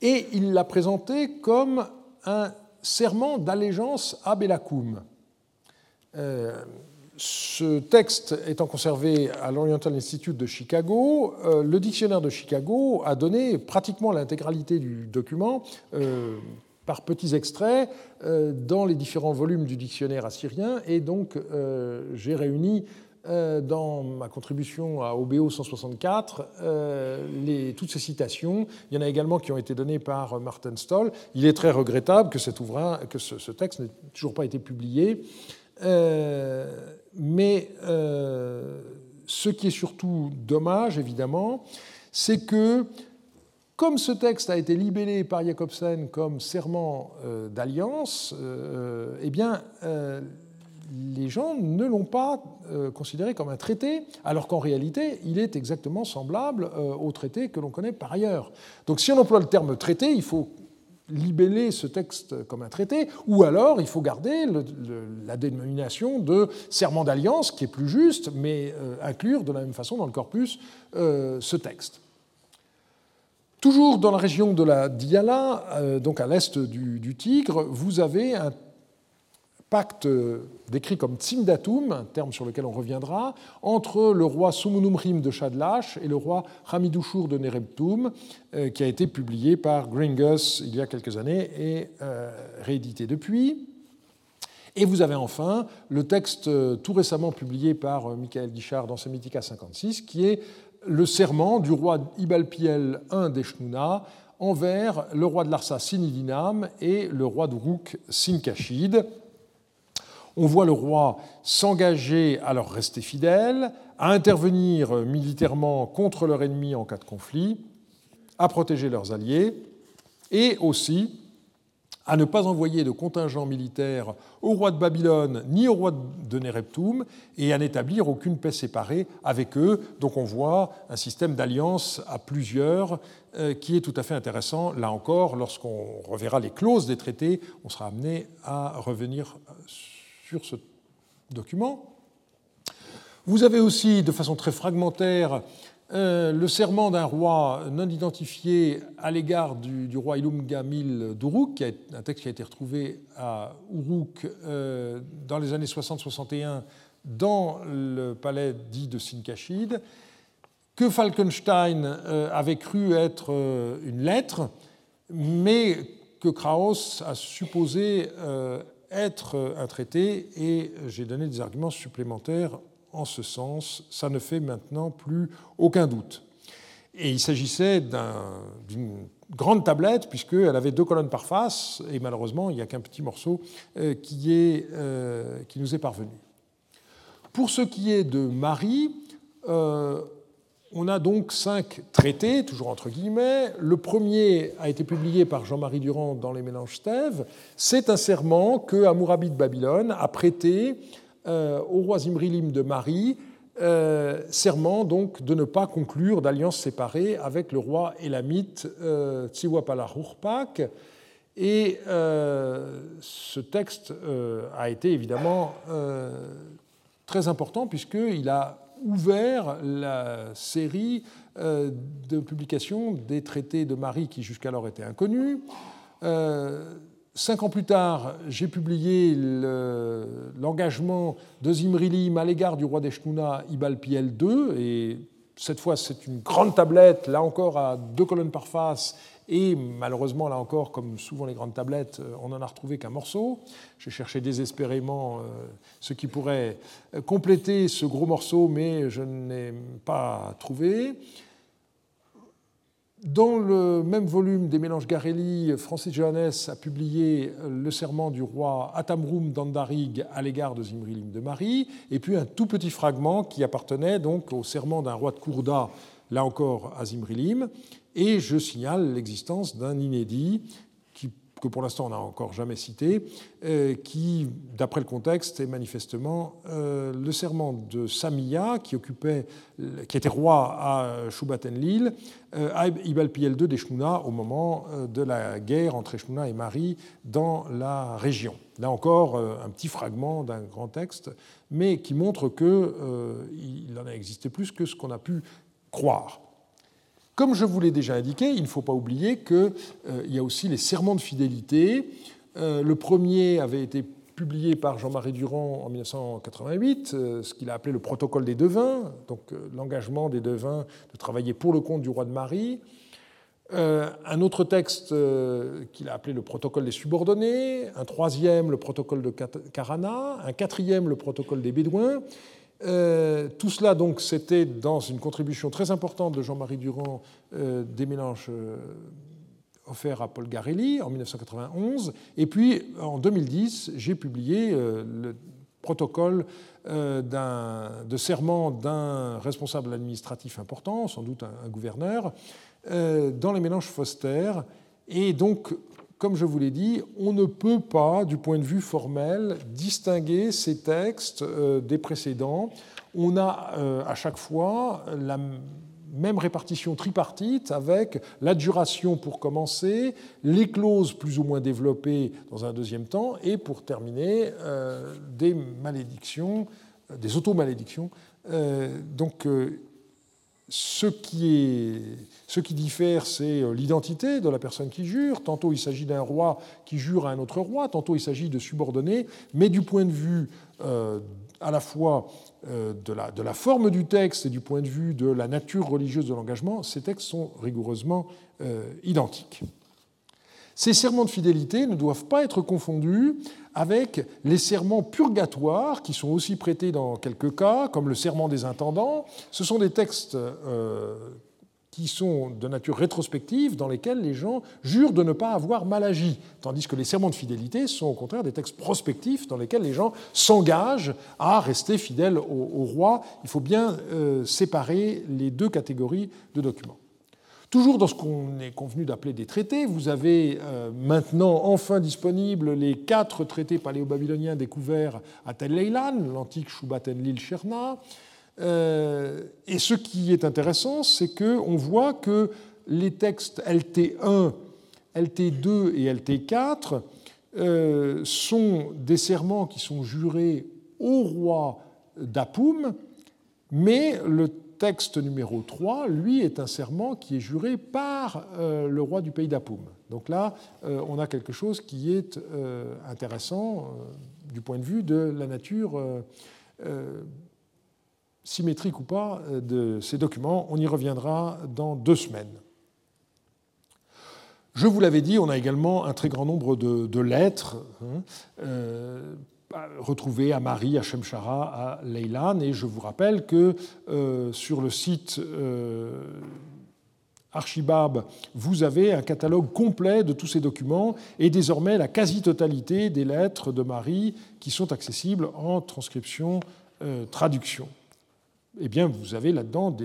S2: et il l'a présentée comme un serment d'allégeance à Belakoum. Euh, ce texte étant conservé à l'Oriental Institute de Chicago, euh, le dictionnaire de Chicago a donné pratiquement l'intégralité du document euh, par petits extraits dans les différents volumes du dictionnaire assyrien. Et donc, j'ai réuni dans ma contribution à OBO 164 euh, toutes ces citations. Il y en a également qui ont été données par Martin Stoll. Il est très regrettable que, cet ouvrage, que ce, texte n'ait toujours pas été publié. Euh, mais ce qui est surtout dommage, évidemment, c'est que comme ce texte a été libellé par Jacobsen comme serment d'alliance, eh bien, les gens ne l'ont pas euh, considéré comme un traité, alors qu'en réalité, il est exactement semblable euh, au traité que l'on connaît par ailleurs. Donc si on emploie le terme traité, il faut libeller ce texte comme un traité, ou alors il faut garder la dénomination de serment d'alliance, qui est plus juste, mais euh, inclure de la même façon dans le corpus ce texte. Toujours dans la région de la Diyala, donc à l'est du, du, Tigre, vous avez un pacte décrit comme Tsimdatum, un terme sur lequel on reviendra, entre le roi Sumunumrim de Shadlash et le roi Hamidushur de Nerebtum, euh, qui a été publié par Gringus il y a quelques années et euh, réédité depuis. Et vous avez enfin le texte euh, tout récemment publié par Michael Guichard dans Semitica 56, qui est le serment du roi Ibalpiel I d'Eshnouna envers le roi de Larsa Sinidinam et le roi de Rouk Sinkashid on voit le roi s'engager à leur rester fidèle, à intervenir militairement contre leur ennemi en cas de conflit, à protéger leurs alliés, et aussi à ne pas envoyer de contingents militaires au roi de Babylone ni au roi de Nereptum et à n'établir aucune paix séparée avec eux. Donc on voit un système d'alliance à plusieurs euh, qui est tout à fait intéressant. Là encore, lorsqu'on reverra les clauses des traités, on sera amené à revenir sur ce document. Vous avez aussi, de façon très fragmentaire, euh, le serment d'un roi non identifié à l'égard du, roi Ilumgamil d'Uruk, un texte qui a été retrouvé à Uruk euh, dans les années 60-61 dans le palais dit de Sinkashid, que Falkenstein euh, avait cru être une lettre, mais que Kraus a supposé être un traité et j'ai donné des arguments supplémentaires en ce sens. Ça ne fait maintenant plus aucun doute. Et il s'agissait d'une grande tablette, puisqu'elle avait deux colonnes par face, et malheureusement, il n'y a qu'un petit morceau euh, qui, est, euh, qui, nous est parvenu. Pour ce qui est de Marie, euh, on a donc cinq traités, toujours entre guillemets. Le premier a été publié par Jean-Marie Durand dans les Mélanges Stèves. C'est un serment que Amourabi de Babylone a prêté euh, au roi Zimrilim de Marie, euh, serment donc de ne pas conclure d'alliance séparée avec le roi élamite euh, Tsiwapalahurpak. Et euh, ce texte a été évidemment très important puisqu'il a ouvert la série euh, de publications des traités de Marie qui jusqu'alors étaient inconnus. Euh, cinq ans plus tard, j'ai publié l'engagement de Zimrilim à l'égard du roi d'Eshnouna, Ibalpiel II, et cette fois c'est une grande tablette, là encore à deux colonnes par face, et malheureusement, là encore, comme souvent les grandes tablettes, euh, on n'en a retrouvé qu'un morceau. J'ai cherché désespérément euh, ce qui pourrait euh, compléter ce gros morceau, mais je n'ai pas trouvé. Dans le même volume des mélanges Garelli, Francis Johannes a publié le serment du roi Atamrum d'Andarig à l'égard de Zimrilim de Marie, et puis un tout petit fragment qui appartenait donc au serment d'un roi de Kourda, là encore à Zimrilim, et je signale l'existence d'un inédit que pour l'instant on n'a encore jamais cité, euh, qui, d'après le contexte, est manifestement euh, le serment de Samia, qui, occupait, qui était roi à Shubat-Enlil, euh, à Ibalpiel II d'Eshnouna, au moment de la guerre entre Eshnouna et Marie dans la région. Là encore, un petit fragment d'un grand texte, mais qui montre qu'il en a existé plus que ce qu'on a pu croire. Comme je vous l'ai déjà indiqué, il ne faut pas oublier qu'il euh, y a aussi les serments de fidélité. Euh, le premier avait été publié par Jean-Marie Durand en 1988, euh, ce qu'il a appelé le protocole des devins, donc l'engagement des devins de travailler pour le compte du roi de Marie. un autre texte qu'il a appelé le protocole des subordonnés, un troisième le protocole de Karana, un quatrième le protocole des Bédouins, euh, tout cela, donc, c'était dans une contribution très importante de Jean-Marie Durand euh, des mélanges euh, offerts à Paul Garelli en 1991. Et puis, en 2010, j'ai publié le protocole de serment d'un responsable administratif important, sans doute un, un gouverneur, dans les mélanges Foster. Et donc, comme je vous l'ai dit, on ne peut pas, du point de vue formel, distinguer ces textes euh, des précédents. On a euh, à chaque fois la même répartition tripartite avec l'adjuration pour commencer, les clauses plus ou moins développées dans un deuxième temps, et pour terminer, euh, des malédictions, des automalédictions. donc, ce qui, diffère, c'est euh, l'identité de la personne qui jure. Tantôt il s'agit d'un roi qui jure à un autre roi, tantôt il s'agit de subordonnés, mais du point de vue euh, à la fois euh, de, la, forme du texte et du point de vue de la nature religieuse de l'engagement, ces textes sont rigoureusement identiques. Ces serments de fidélité ne doivent pas être confondus avec les serments purgatoires qui sont aussi prêtés dans quelques cas, comme le serment des intendants. Ce sont des textes euh, qui sont de nature rétrospective, dans lesquels les gens jurent de ne pas avoir mal agi, tandis que les serments de fidélité sont au contraire des textes prospectifs, dans lesquels les gens s'engagent à rester fidèles au, roi. Il faut bien euh, séparer les deux catégories de documents. Toujours dans ce qu'on est convenu d'appeler des traités, vous avez euh, maintenant enfin disponibles les quatre traités paléo-babyloniens découverts à Tel Leilan, l'antique Shubat-Enlil Sherna. Euh, et ce qui est intéressant, c'est qu'on voit que les textes LT1, LT2 et LT4 euh, sont des serments qui sont jurés au roi d'Apoum, mais le texte numéro 3, lui, est un serment qui est juré par euh, le roi du pays d'Apoum. Donc là, euh, on a quelque chose qui est euh, intéressant du point de vue de la nature symétrique ou pas de ces documents. On y reviendra dans deux semaines. Je vous l'avais dit, on a également un très grand nombre de, lettres. Hein, retrouvé à Marie, à Shemshara, à Leilan. Et je vous rappelle que euh, sur le site euh, Archibab, vous avez un catalogue complet de tous ces documents et désormais la quasi-totalité des lettres de Marie qui sont accessibles en transcription, euh, eh bien, vous avez là-dedans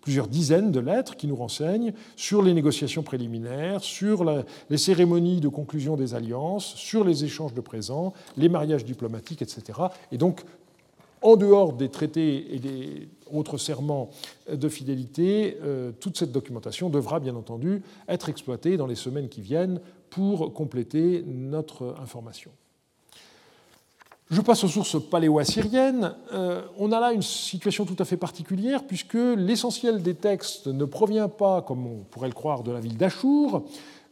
S2: plusieurs dizaines de lettres qui nous renseignent sur les négociations préliminaires, sur les cérémonies de conclusion des alliances, sur les échanges de présents, les mariages diplomatiques, etc. Et donc, en dehors des traités et des autres serments de fidélité, euh, toute cette documentation devra bien entendu être exploitée dans les semaines qui viennent pour compléter notre information. Je passe aux sources paléo-assyriennes. Euh, on a là une situation tout à fait particulière puisque l'essentiel des textes ne provient pas, comme on pourrait le croire, de la ville d'Achour,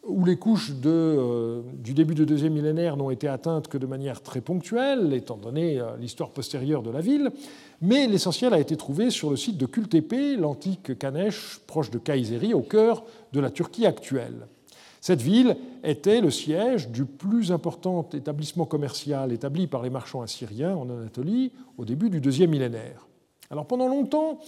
S2: où les couches euh, du début du deuxième millénaire n'ont été atteintes que de manière très ponctuelle, étant donné euh, l'histoire postérieure de la ville, mais l'essentiel a été trouvé sur le site de Kultepe, l'antique Kanesh, proche de Kayseri, au cœur de la Turquie actuelle. Cette ville était le siège du plus important établissement commercial établi par les marchands assyriens en Anatolie au début du deuxième millénaire. Alors pendant longtemps,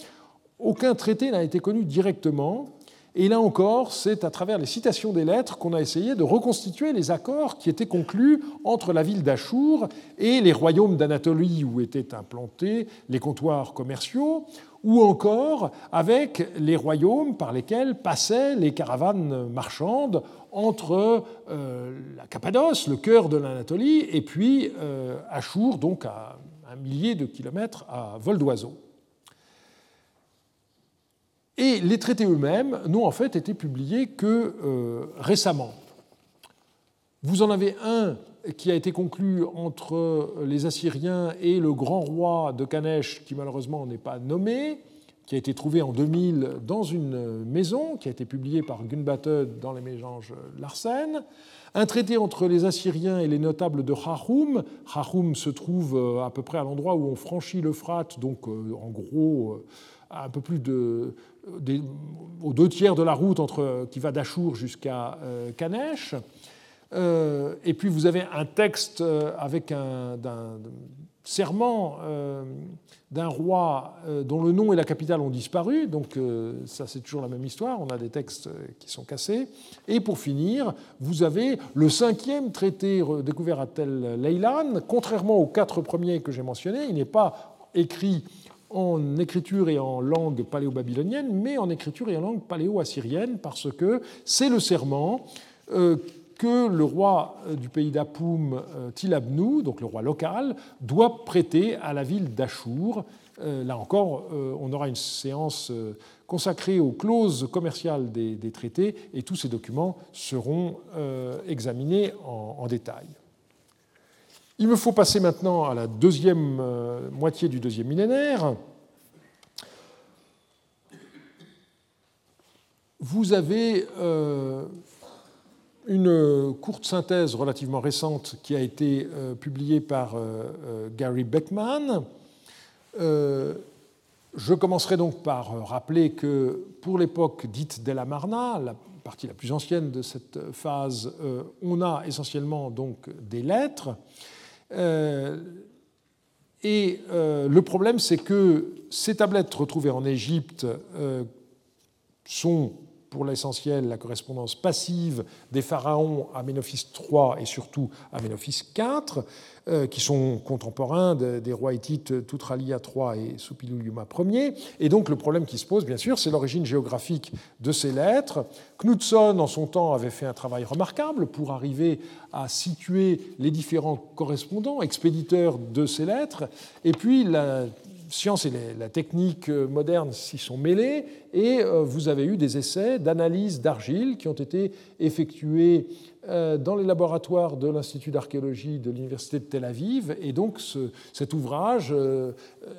S2: aucun traité n'a été connu directement, et là encore, c'est à travers les citations des lettres qu'on a essayé de reconstituer les accords qui étaient conclus entre la ville d'Achour et les royaumes d'Anatolie où étaient implantés les comptoirs commerciaux, ou encore avec les royaumes par lesquels passaient les caravanes marchandes entre euh, la Cappadoce, le cœur de l'Anatolie, et puis euh, Achour, donc à un millier de kilomètres à vol d'oiseau. Et les traités eux-mêmes n'ont en fait été publiés que euh, récemment. Vous en avez un qui a été conclu entre les Assyriens et le grand roi de Kanesh, qui malheureusement n'est pas nommé, qui a été trouvé en 2000 dans une maison, qui a été publié par Gunbate dans les mélanges Larsen. Un traité entre les Assyriens et les notables de Chahum. Chahum se trouve euh, à peu près à l'endroit où on franchit l'Euphrate, donc euh, en gros un peu plus de, aux deux tiers de la route entre, qui va d'Achour jusqu'à Kanesh. Euh, et puis vous avez un texte euh, avec un, serment euh, d'un roi dont le nom et la capitale ont disparu. Donc ça c'est toujours la même histoire. On a des textes qui sont cassés. Et pour finir, vous avez le cinquième traité découvert à Tel Leilan. Contrairement aux quatre premiers que j'ai mentionnés, il n'est pas écrit en écriture et en langue paléo-babylonienne, mais en écriture et en langue paléo-assyrienne, parce que c'est le serment que le roi du pays d'Apoum, Tilabnou, donc le roi local, doit prêter à la ville d'Achour. Là encore, on aura une séance consacrée aux clauses commerciales des, traités et tous ces documents seront examinés en détail. Il me faut passer maintenant à la deuxième euh, moitié du deuxième millénaire. Vous avez euh, une courte synthèse relativement récente qui a été euh, publiée par Gary Beckman. Je commencerai donc par rappeler que pour l'époque dite la Marna, la partie la plus ancienne de cette phase, on a essentiellement donc des lettres euh, et euh, le problème, c'est que ces tablettes retrouvées en Égypte euh, sont pour l'essentiel la correspondance passive des pharaons Aménophis III et surtout Aménophis IV, euh, qui sont contemporains des rois hittites Toutralia III et Suppiluliuma Ier. Et donc le problème qui se pose, bien sûr, c'est l'origine géographique de ces lettres. Knudson, en son temps, avait fait un travail remarquable pour arriver à situer les différents correspondants, expéditeurs de ces lettres. Et puis la science et la technique moderne s'y sont mêlées et euh, vous avez eu des essais d'analyse d'argile qui ont été effectués euh, dans les laboratoires de l'Institut d'archéologie de l'Université de Tel Aviv. Et donc cet ouvrage, euh,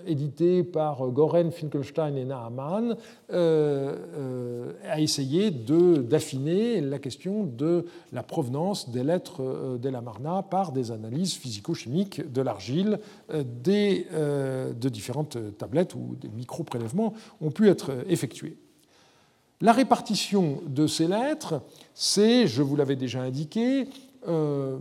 S2: édité par Goren, Finkelstein et Naaman, a essayé d'affiner la question de la provenance des lettres d'El-Amarna par des analyses physico-chimiques de l'argile de différentes tablettes où des micro-prélèvements ont pu être effectués. La répartition de ces lettres, c'est, je vous l'avais déjà indiqué, euh,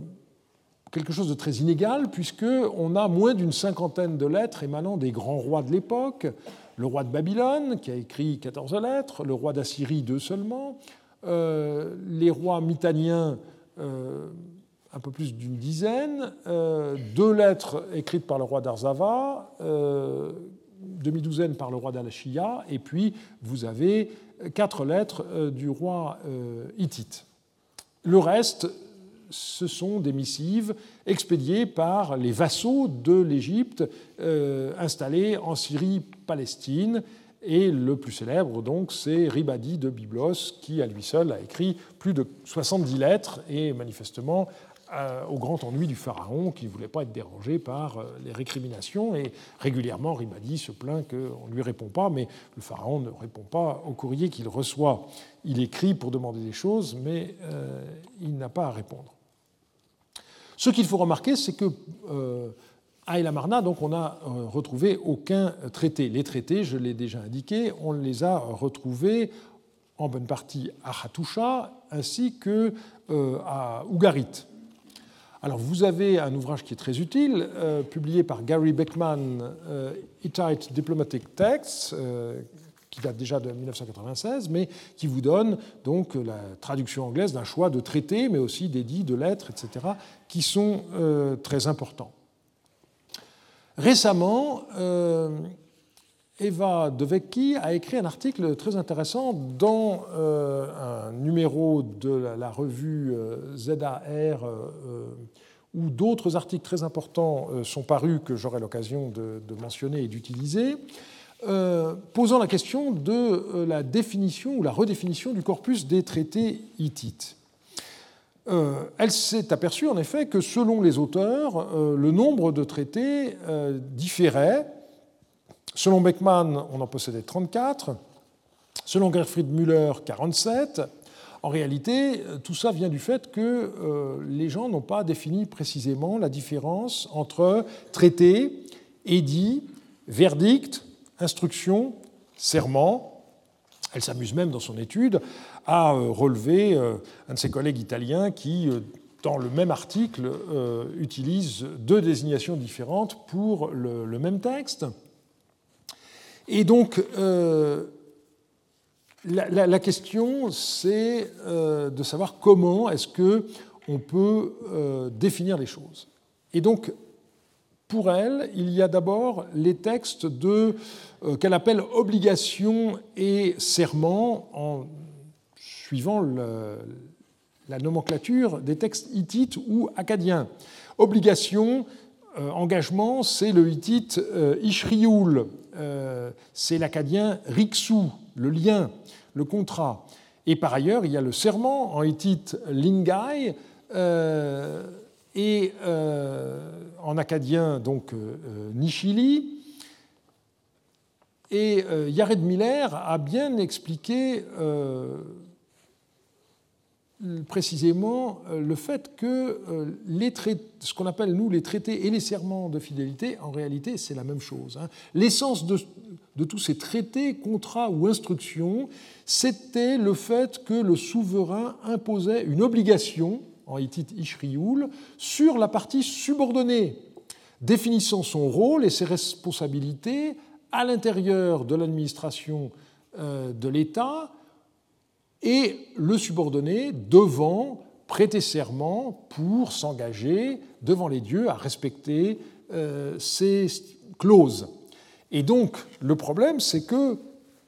S2: quelque chose de très inégal, puisqu'on a moins d'une cinquantaine de lettres émanant des grands rois de l'époque. Le roi de Babylone, qui a écrit 14 lettres, le roi d'Assyrie, deux seulement, euh, les rois mitaniens, euh, un peu plus d'une dizaine, deux lettres écrites par le roi d'Arzava, demi-douzaine par le roi d'Alachia, et puis vous avez quatre lettres euh, du roi euh, hittite. Le reste, ce sont des missives expédiées par les vassaux de l'Égypte euh, installés en Syrie-Palestine. Et le plus célèbre, donc, c'est Ribadi de Byblos, qui à lui seul a écrit plus de 70 lettres et manifestement au grand ennui du pharaon qui ne voulait pas être dérangé par euh, les récriminations. Et régulièrement, Ribadi se plaint qu'on ne lui répond pas, mais le pharaon ne répond pas au courrier qu'il reçoit. Il écrit pour demander des choses, mais euh, il n'a pas à répondre. Ce qu'il faut remarquer, c'est que à El Amarna, donc, on n'a retrouvé aucun traité. Les traités, je l'ai déjà indiqué, on les a retrouvés en bonne partie à Hattusha ainsi que à Ougarit. Alors vous avez un ouvrage qui est très utile, euh, publié par Gary Beckman, euh, Diplomatic Texts, euh, qui date déjà de 1996, mais qui vous donne donc la traduction anglaise d'un choix de traités, mais aussi d'édits, de lettres, etc., qui sont très importants. Récemment, Eva Devecki a écrit un article très intéressant dans euh, un numéro de la, revue euh, ZAR euh, où d'autres articles très importants sont parus que j'aurai l'occasion de, mentionner et d'utiliser, posant la question de la définition ou la redéfinition du corpus des traités hittites. elle s'est aperçue en effet que selon les auteurs, le nombre de traités différait Selon Beckmann, on en possédait 34. Selon Gerfried Müller, 47. En réalité, tout ça vient du fait que euh, les gens n'ont pas défini précisément la différence entre traité, édit, verdict, instruction, serment. Elle s'amuse même dans son étude à euh, relever euh, un de ses collègues italiens qui, dans le même article, utilise deux désignations différentes pour le même texte. Et donc, euh, la, question, c'est euh, de savoir comment est-ce qu'on peut euh, définir les choses. Et donc, pour elle, il y a d'abord les textes qu'elle appelle obligation et serment, en suivant la nomenclature des textes hittites ou acadiens. Obligation, engagement, c'est le hittite euh, Ishrioul, euh, c'est l'acadien Riksu, le lien, le contrat. Et par ailleurs, il y a le serment en hittite Lingai et en acadien donc Nishili. Et Yared Miller a bien expliqué précisément euh, le fait que euh, les ce qu'on appelle nous les traités et les serments de fidélité, en réalité, c'est la même chose. Hein. L'essence de, tous ces traités, contrats ou instructions, c'était le fait que le souverain imposait une obligation, en hittite Ishrioul, sur la partie subordonnée, définissant son rôle et ses responsabilités à l'intérieur de l'administration euh, de l'État et le subordonné devant prêter serment pour s'engager devant les dieux à respecter euh, ces clauses. Et donc, le problème, c'est que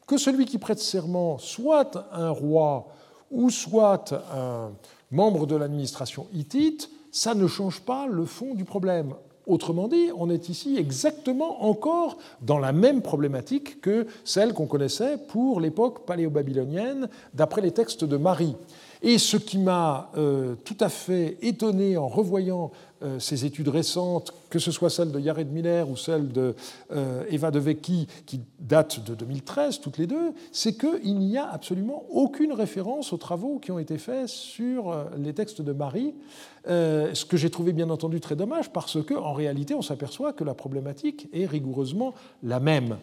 S2: que celui qui prête serment soit un roi ou soit un membre de l'administration hittite, ça ne change pas le fond du problème. Autrement dit, on est ici exactement encore dans la même problématique que celle qu'on connaissait pour l'époque paléo-babylonienne, d'après les textes de Marie. Et ce qui m'a euh, tout à fait étonné en revoyant euh, ces études récentes, que ce soit celle de Yared Miller ou celle de euh, Eva de Vecchi, qui datent de 2013, toutes les deux, c'est qu'il n'y a absolument aucune référence aux travaux qui ont été faits sur les textes de Marie, ce que j'ai trouvé bien entendu très dommage, parce qu'en réalité, on s'aperçoit que la problématique est rigoureusement la même.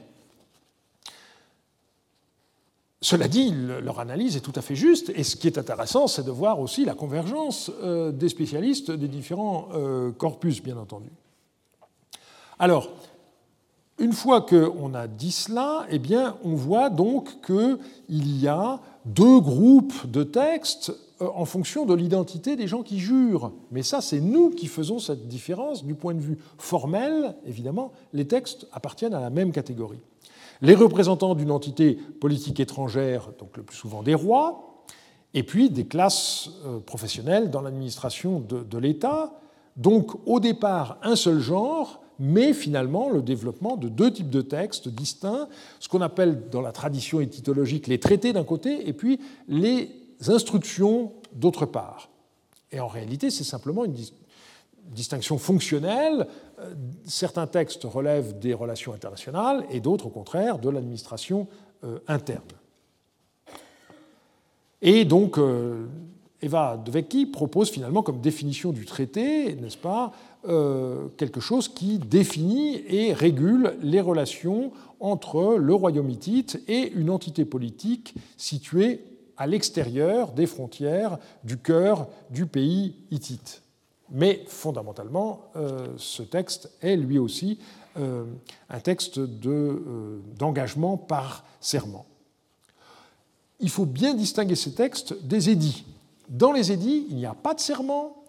S2: Cela dit, leur analyse est tout à fait juste, et ce qui est intéressant, c'est de voir aussi la convergence euh, des spécialistes des différents euh, corpus, bien entendu. Alors, une fois qu'on a dit cela, eh bien, on voit donc qu'il y a deux groupes de textes euh, en fonction de l'identité des gens qui jurent. Mais ça, c'est nous qui faisons cette différence. Du point de vue formel, évidemment, les textes appartiennent à la même catégorie les représentants d'une entité politique étrangère, donc le plus souvent des rois, et puis des classes euh, professionnelles dans l'administration de, l'État. Donc au départ un seul genre, mais finalement le développement de deux types de textes distincts, ce qu'on appelle dans la tradition éthytologique les traités d'un côté, et puis les instructions d'autre part. Et en réalité, c'est simplement une distinction fonctionnelle euh, certains textes relèvent des relations internationales et d'autres, au contraire, de l'administration euh, interne. Et donc, euh, Eva de Vecchi propose finalement comme définition du traité, n'est-ce pas, quelque chose qui définit et régule les relations entre le royaume hittite et une entité politique située à l'extérieur des frontières du cœur du pays hittite. Mais fondamentalement, euh, ce texte est lui aussi euh, un texte euh, d'engagement par serment. Il faut bien distinguer ces textes des édits. Dans les édits, il n'y a pas de serment,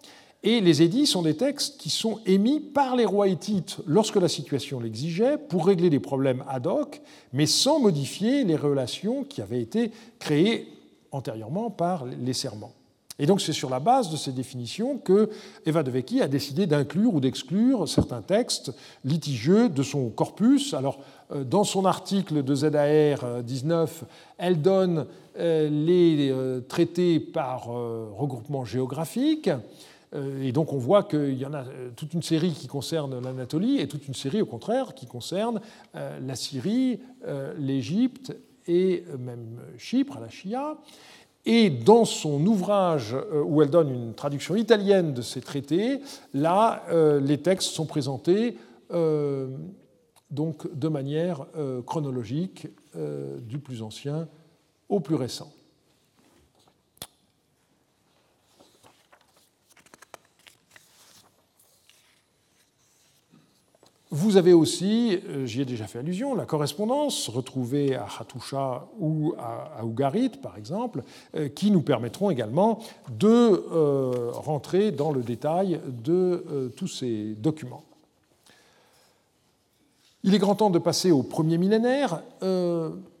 S2: et les édits sont des textes qui sont émis par les rois hittites lorsque la situation l'exigeait pour régler des problèmes ad hoc, mais sans modifier les relations qui avaient été créées antérieurement par les serments. Et donc c'est sur la base de ces définitions que Eva de Vecchi a décidé d'inclure ou d'exclure certains textes litigieux de son corpus. Alors euh, dans son article de ZAR 19, elle donne euh, les euh, traités par regroupement géographique. Et donc on voit qu'il y en a toute une série qui concerne l'Anatolie et toute une série au contraire qui concerne la Syrie, l'Égypte et même Chypre, la Chia. Et dans son ouvrage euh, où elle donne une traduction italienne de ces traités, là, euh, les textes sont présentés euh, donc de manière chronologique du plus ancien au plus récent. Vous avez aussi, euh, j'y ai déjà fait allusion, la correspondance retrouvée à Hattusha ou à Ougarit, par exemple, euh, qui nous permettront également de euh, rentrer dans le détail de tous ces documents. Il est grand temps de passer au premier millénaire.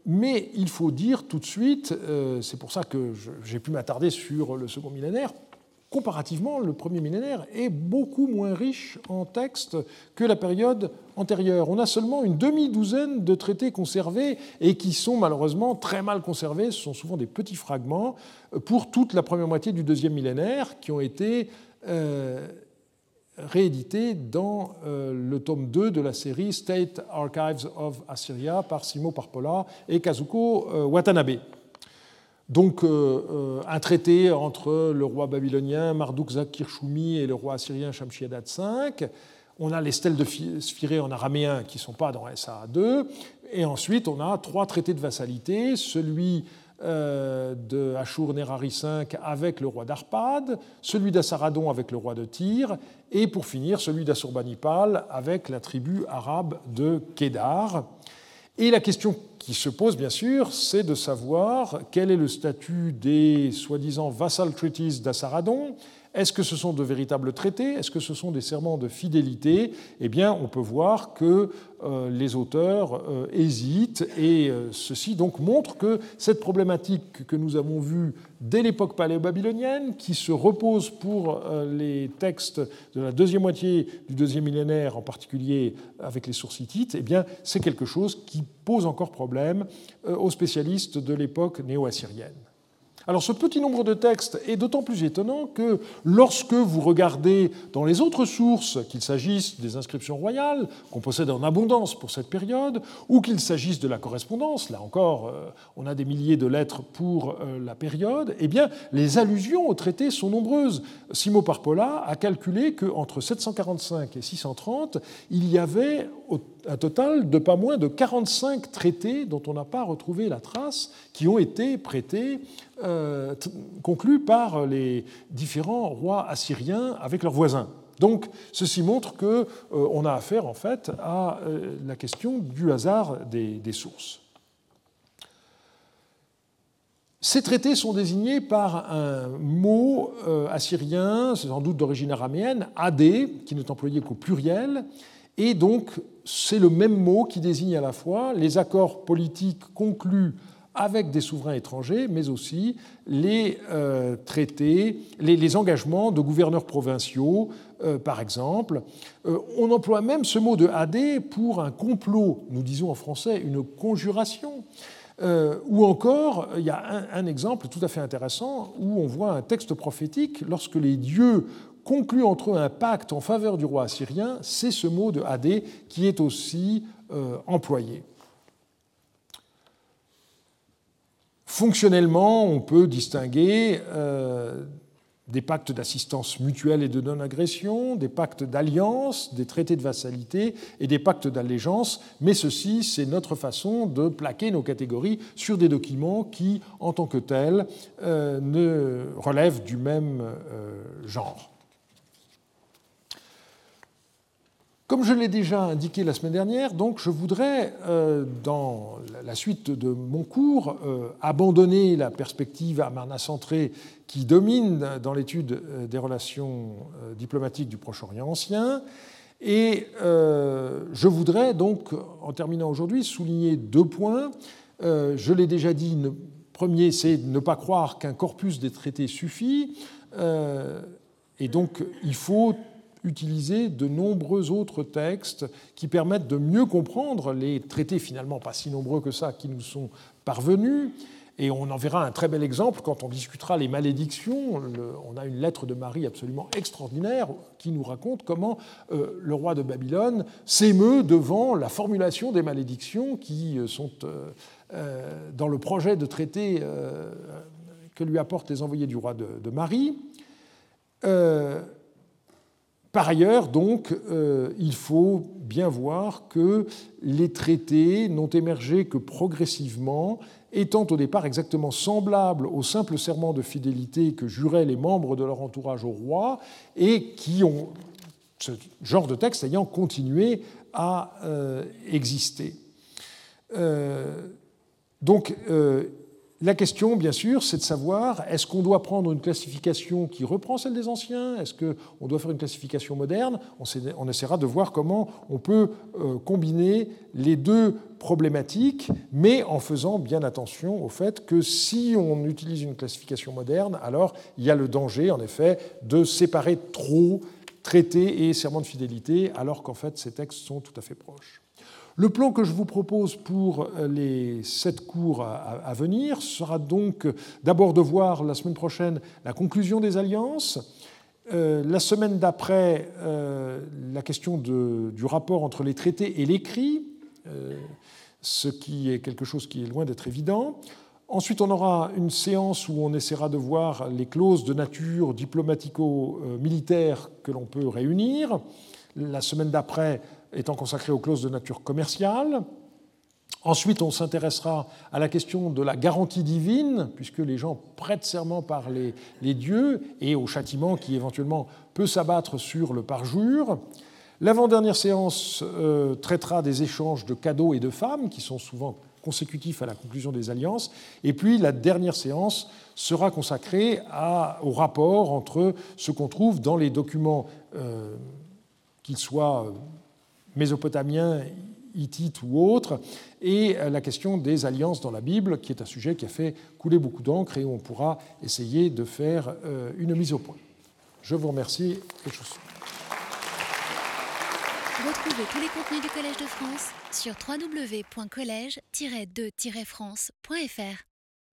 S2: mais il faut dire tout de suite, c'est pour ça que j'ai pu m'attarder sur le second millénaire, comparativement, le premier millénaire est beaucoup moins riche en textes que la période antérieure. On a seulement une demi-douzaine de traités conservés et qui sont malheureusement très mal conservés. Ce sont souvent des petits fragments pour toute la première moitié du deuxième millénaire qui ont été euh, réédités dans euh, le tome 2 de la série State Archives of Assyria par Simo Parpola et Kazuko euh, Watanabe. Donc un traité entre le roi babylonien Marduk Zakir-Shumi et le roi assyrien Shamshi-Adad V. On a les stèles de Sphirée en araméen qui ne sont pas dans SA2. Et ensuite, on a trois traités de vassalité, celui euh, de Ashur-Nerari V avec le roi d'Arpad, celui d'Assaradon avec le roi de Tyr, et pour finir celui d'Assurbanipal avec la tribu arabe de Kédar. Et la question qui se pose, bien sûr, c'est de savoir quel est le statut des soi-disant vassal treaties d'Assaradon est-ce que ce sont de véritables traités? Est-ce que ce sont des serments de fidélité? Eh bien, on peut voir que euh, les auteurs euh, hésitent et euh, ceci donc montre que cette problématique que nous avons vue dès l'époque paléo-babylonienne, qui se repose pour les textes de la deuxième moitié du deuxième millénaire, en particulier avec les sources hittites, eh bien, c'est quelque chose qui pose encore problème aux spécialistes de l'époque néo-assyrienne. Alors ce petit nombre de textes est d'autant plus étonnant que lorsque vous regardez dans les autres sources, qu'il s'agisse des inscriptions royales, qu'on possède en abondance pour cette période, ou qu'il s'agisse de la correspondance, là encore euh, on a des milliers de lettres pour euh, la période, eh bien les allusions aux traités sont nombreuses. Simo Parpola a calculé qu'entre 745 et 630, il y avait un total de pas moins de 45 traités dont on n'a pas retrouvé la trace, qui ont été prêtés, euh, conclus par les différents rois assyriens avec leurs voisins. Donc, ceci montre qu'on euh, a affaire en fait à euh, la question du hasard des, des sources. Ces traités sont désignés par un mot assyrien, sans doute d'origine araméenne, adé, qui n'est employé qu'au pluriel, et donc, c'est le même mot qui désigne à la fois les accords politiques conclus avec des souverains étrangers, mais aussi les euh, traités, les, engagements de gouverneurs provinciaux, euh, par exemple. Euh, on emploie même ce mot de AD pour un complot, nous disons en français une conjuration. ou encore, il y a un, un, exemple tout à fait intéressant où on voit un texte prophétique lorsque les dieux conclut entre eux un pacte en faveur du roi assyrien, c'est ce mot de Hadé qui est aussi euh, employé. Fonctionnellement, on peut distinguer euh, des pactes d'assistance mutuelle et de non-agression, des pactes d'alliance, des traités de vassalité et des pactes d'allégeance, mais ceci, c'est notre façon de plaquer nos catégories sur des documents qui, en tant que tels, euh, ne relèvent du même genre. Comme je l'ai déjà indiqué la semaine dernière, donc je voudrais, euh, dans la suite de mon cours, euh, abandonner la perspective amarna-centrée qui domine dans l'étude euh, des relations diplomatiques du Proche-Orient ancien. Et je voudrais donc, en terminant aujourd'hui, souligner deux points. Je l'ai déjà dit, le premier, c'est ne pas croire qu'un corpus des traités suffit. Et donc, il faut utiliser de nombreux autres textes qui permettent de mieux comprendre les traités finalement pas si nombreux que ça qui nous sont parvenus. Et on en verra un très bel exemple quand on discutera les malédictions. on a une lettre de Marie absolument extraordinaire qui nous raconte comment euh, le roi de Babylone s'émeut devant la formulation des malédictions qui euh, sont euh, dans le projet de traité que lui apportent les envoyés du roi de, de Marie. Par ailleurs, donc, euh, il faut bien voir que les traités n'ont émergé que progressivement, étant au départ exactement semblables au simple serment de fidélité que juraient les membres de leur entourage au roi, et qui ont, ce genre de texte ayant continué à euh, exister. Euh, donc, La question, bien sûr, c'est de savoir est-ce qu'on doit prendre une classification qui reprend celle des anciens? Est-ce qu'on doit faire une classification moderne? On, essaiera de voir comment on peut euh, combiner les deux problématiques, mais en faisant bien attention au fait que si on utilise une classification moderne, alors il y a le danger, en effet, de séparer trop traité et serment de fidélité, alors qu'en fait ces textes sont tout à fait proches. Le plan que je vous propose pour les sept cours à venir sera donc d'abord de voir la semaine prochaine la conclusion des alliances, euh, la semaine d'après euh, la question du rapport entre les traités et l'écrit, euh, ce qui est quelque chose qui est loin d'être évident. Ensuite, on aura une séance où on essaiera de voir les clauses de nature diplomatico-militaire que l'on peut réunir. La semaine d'après, étant consacrée aux clauses de nature commerciale. Ensuite, on s'intéressera à la question de la garantie divine, puisque les gens prêtent serment par les, dieux, et au châtiment qui éventuellement peut s'abattre sur le parjure. L'avant-dernière séance euh, traitera des échanges de cadeaux et de femmes, qui sont souvent consécutifs à la conclusion des alliances. Et puis la dernière séance sera consacrée au rapport entre ce qu'on trouve dans les documents, euh, qu'ils soient mésopotamiens, hittites ou autres, et la question des alliances dans la Bible, qui est un sujet qui a fait couler beaucoup d'encre et où on pourra essayer de faire euh, une mise au point. Je vous remercie et je vous
S1: Retrouvez tous les contenus du Collège de France sur www.colège-2-france.fr.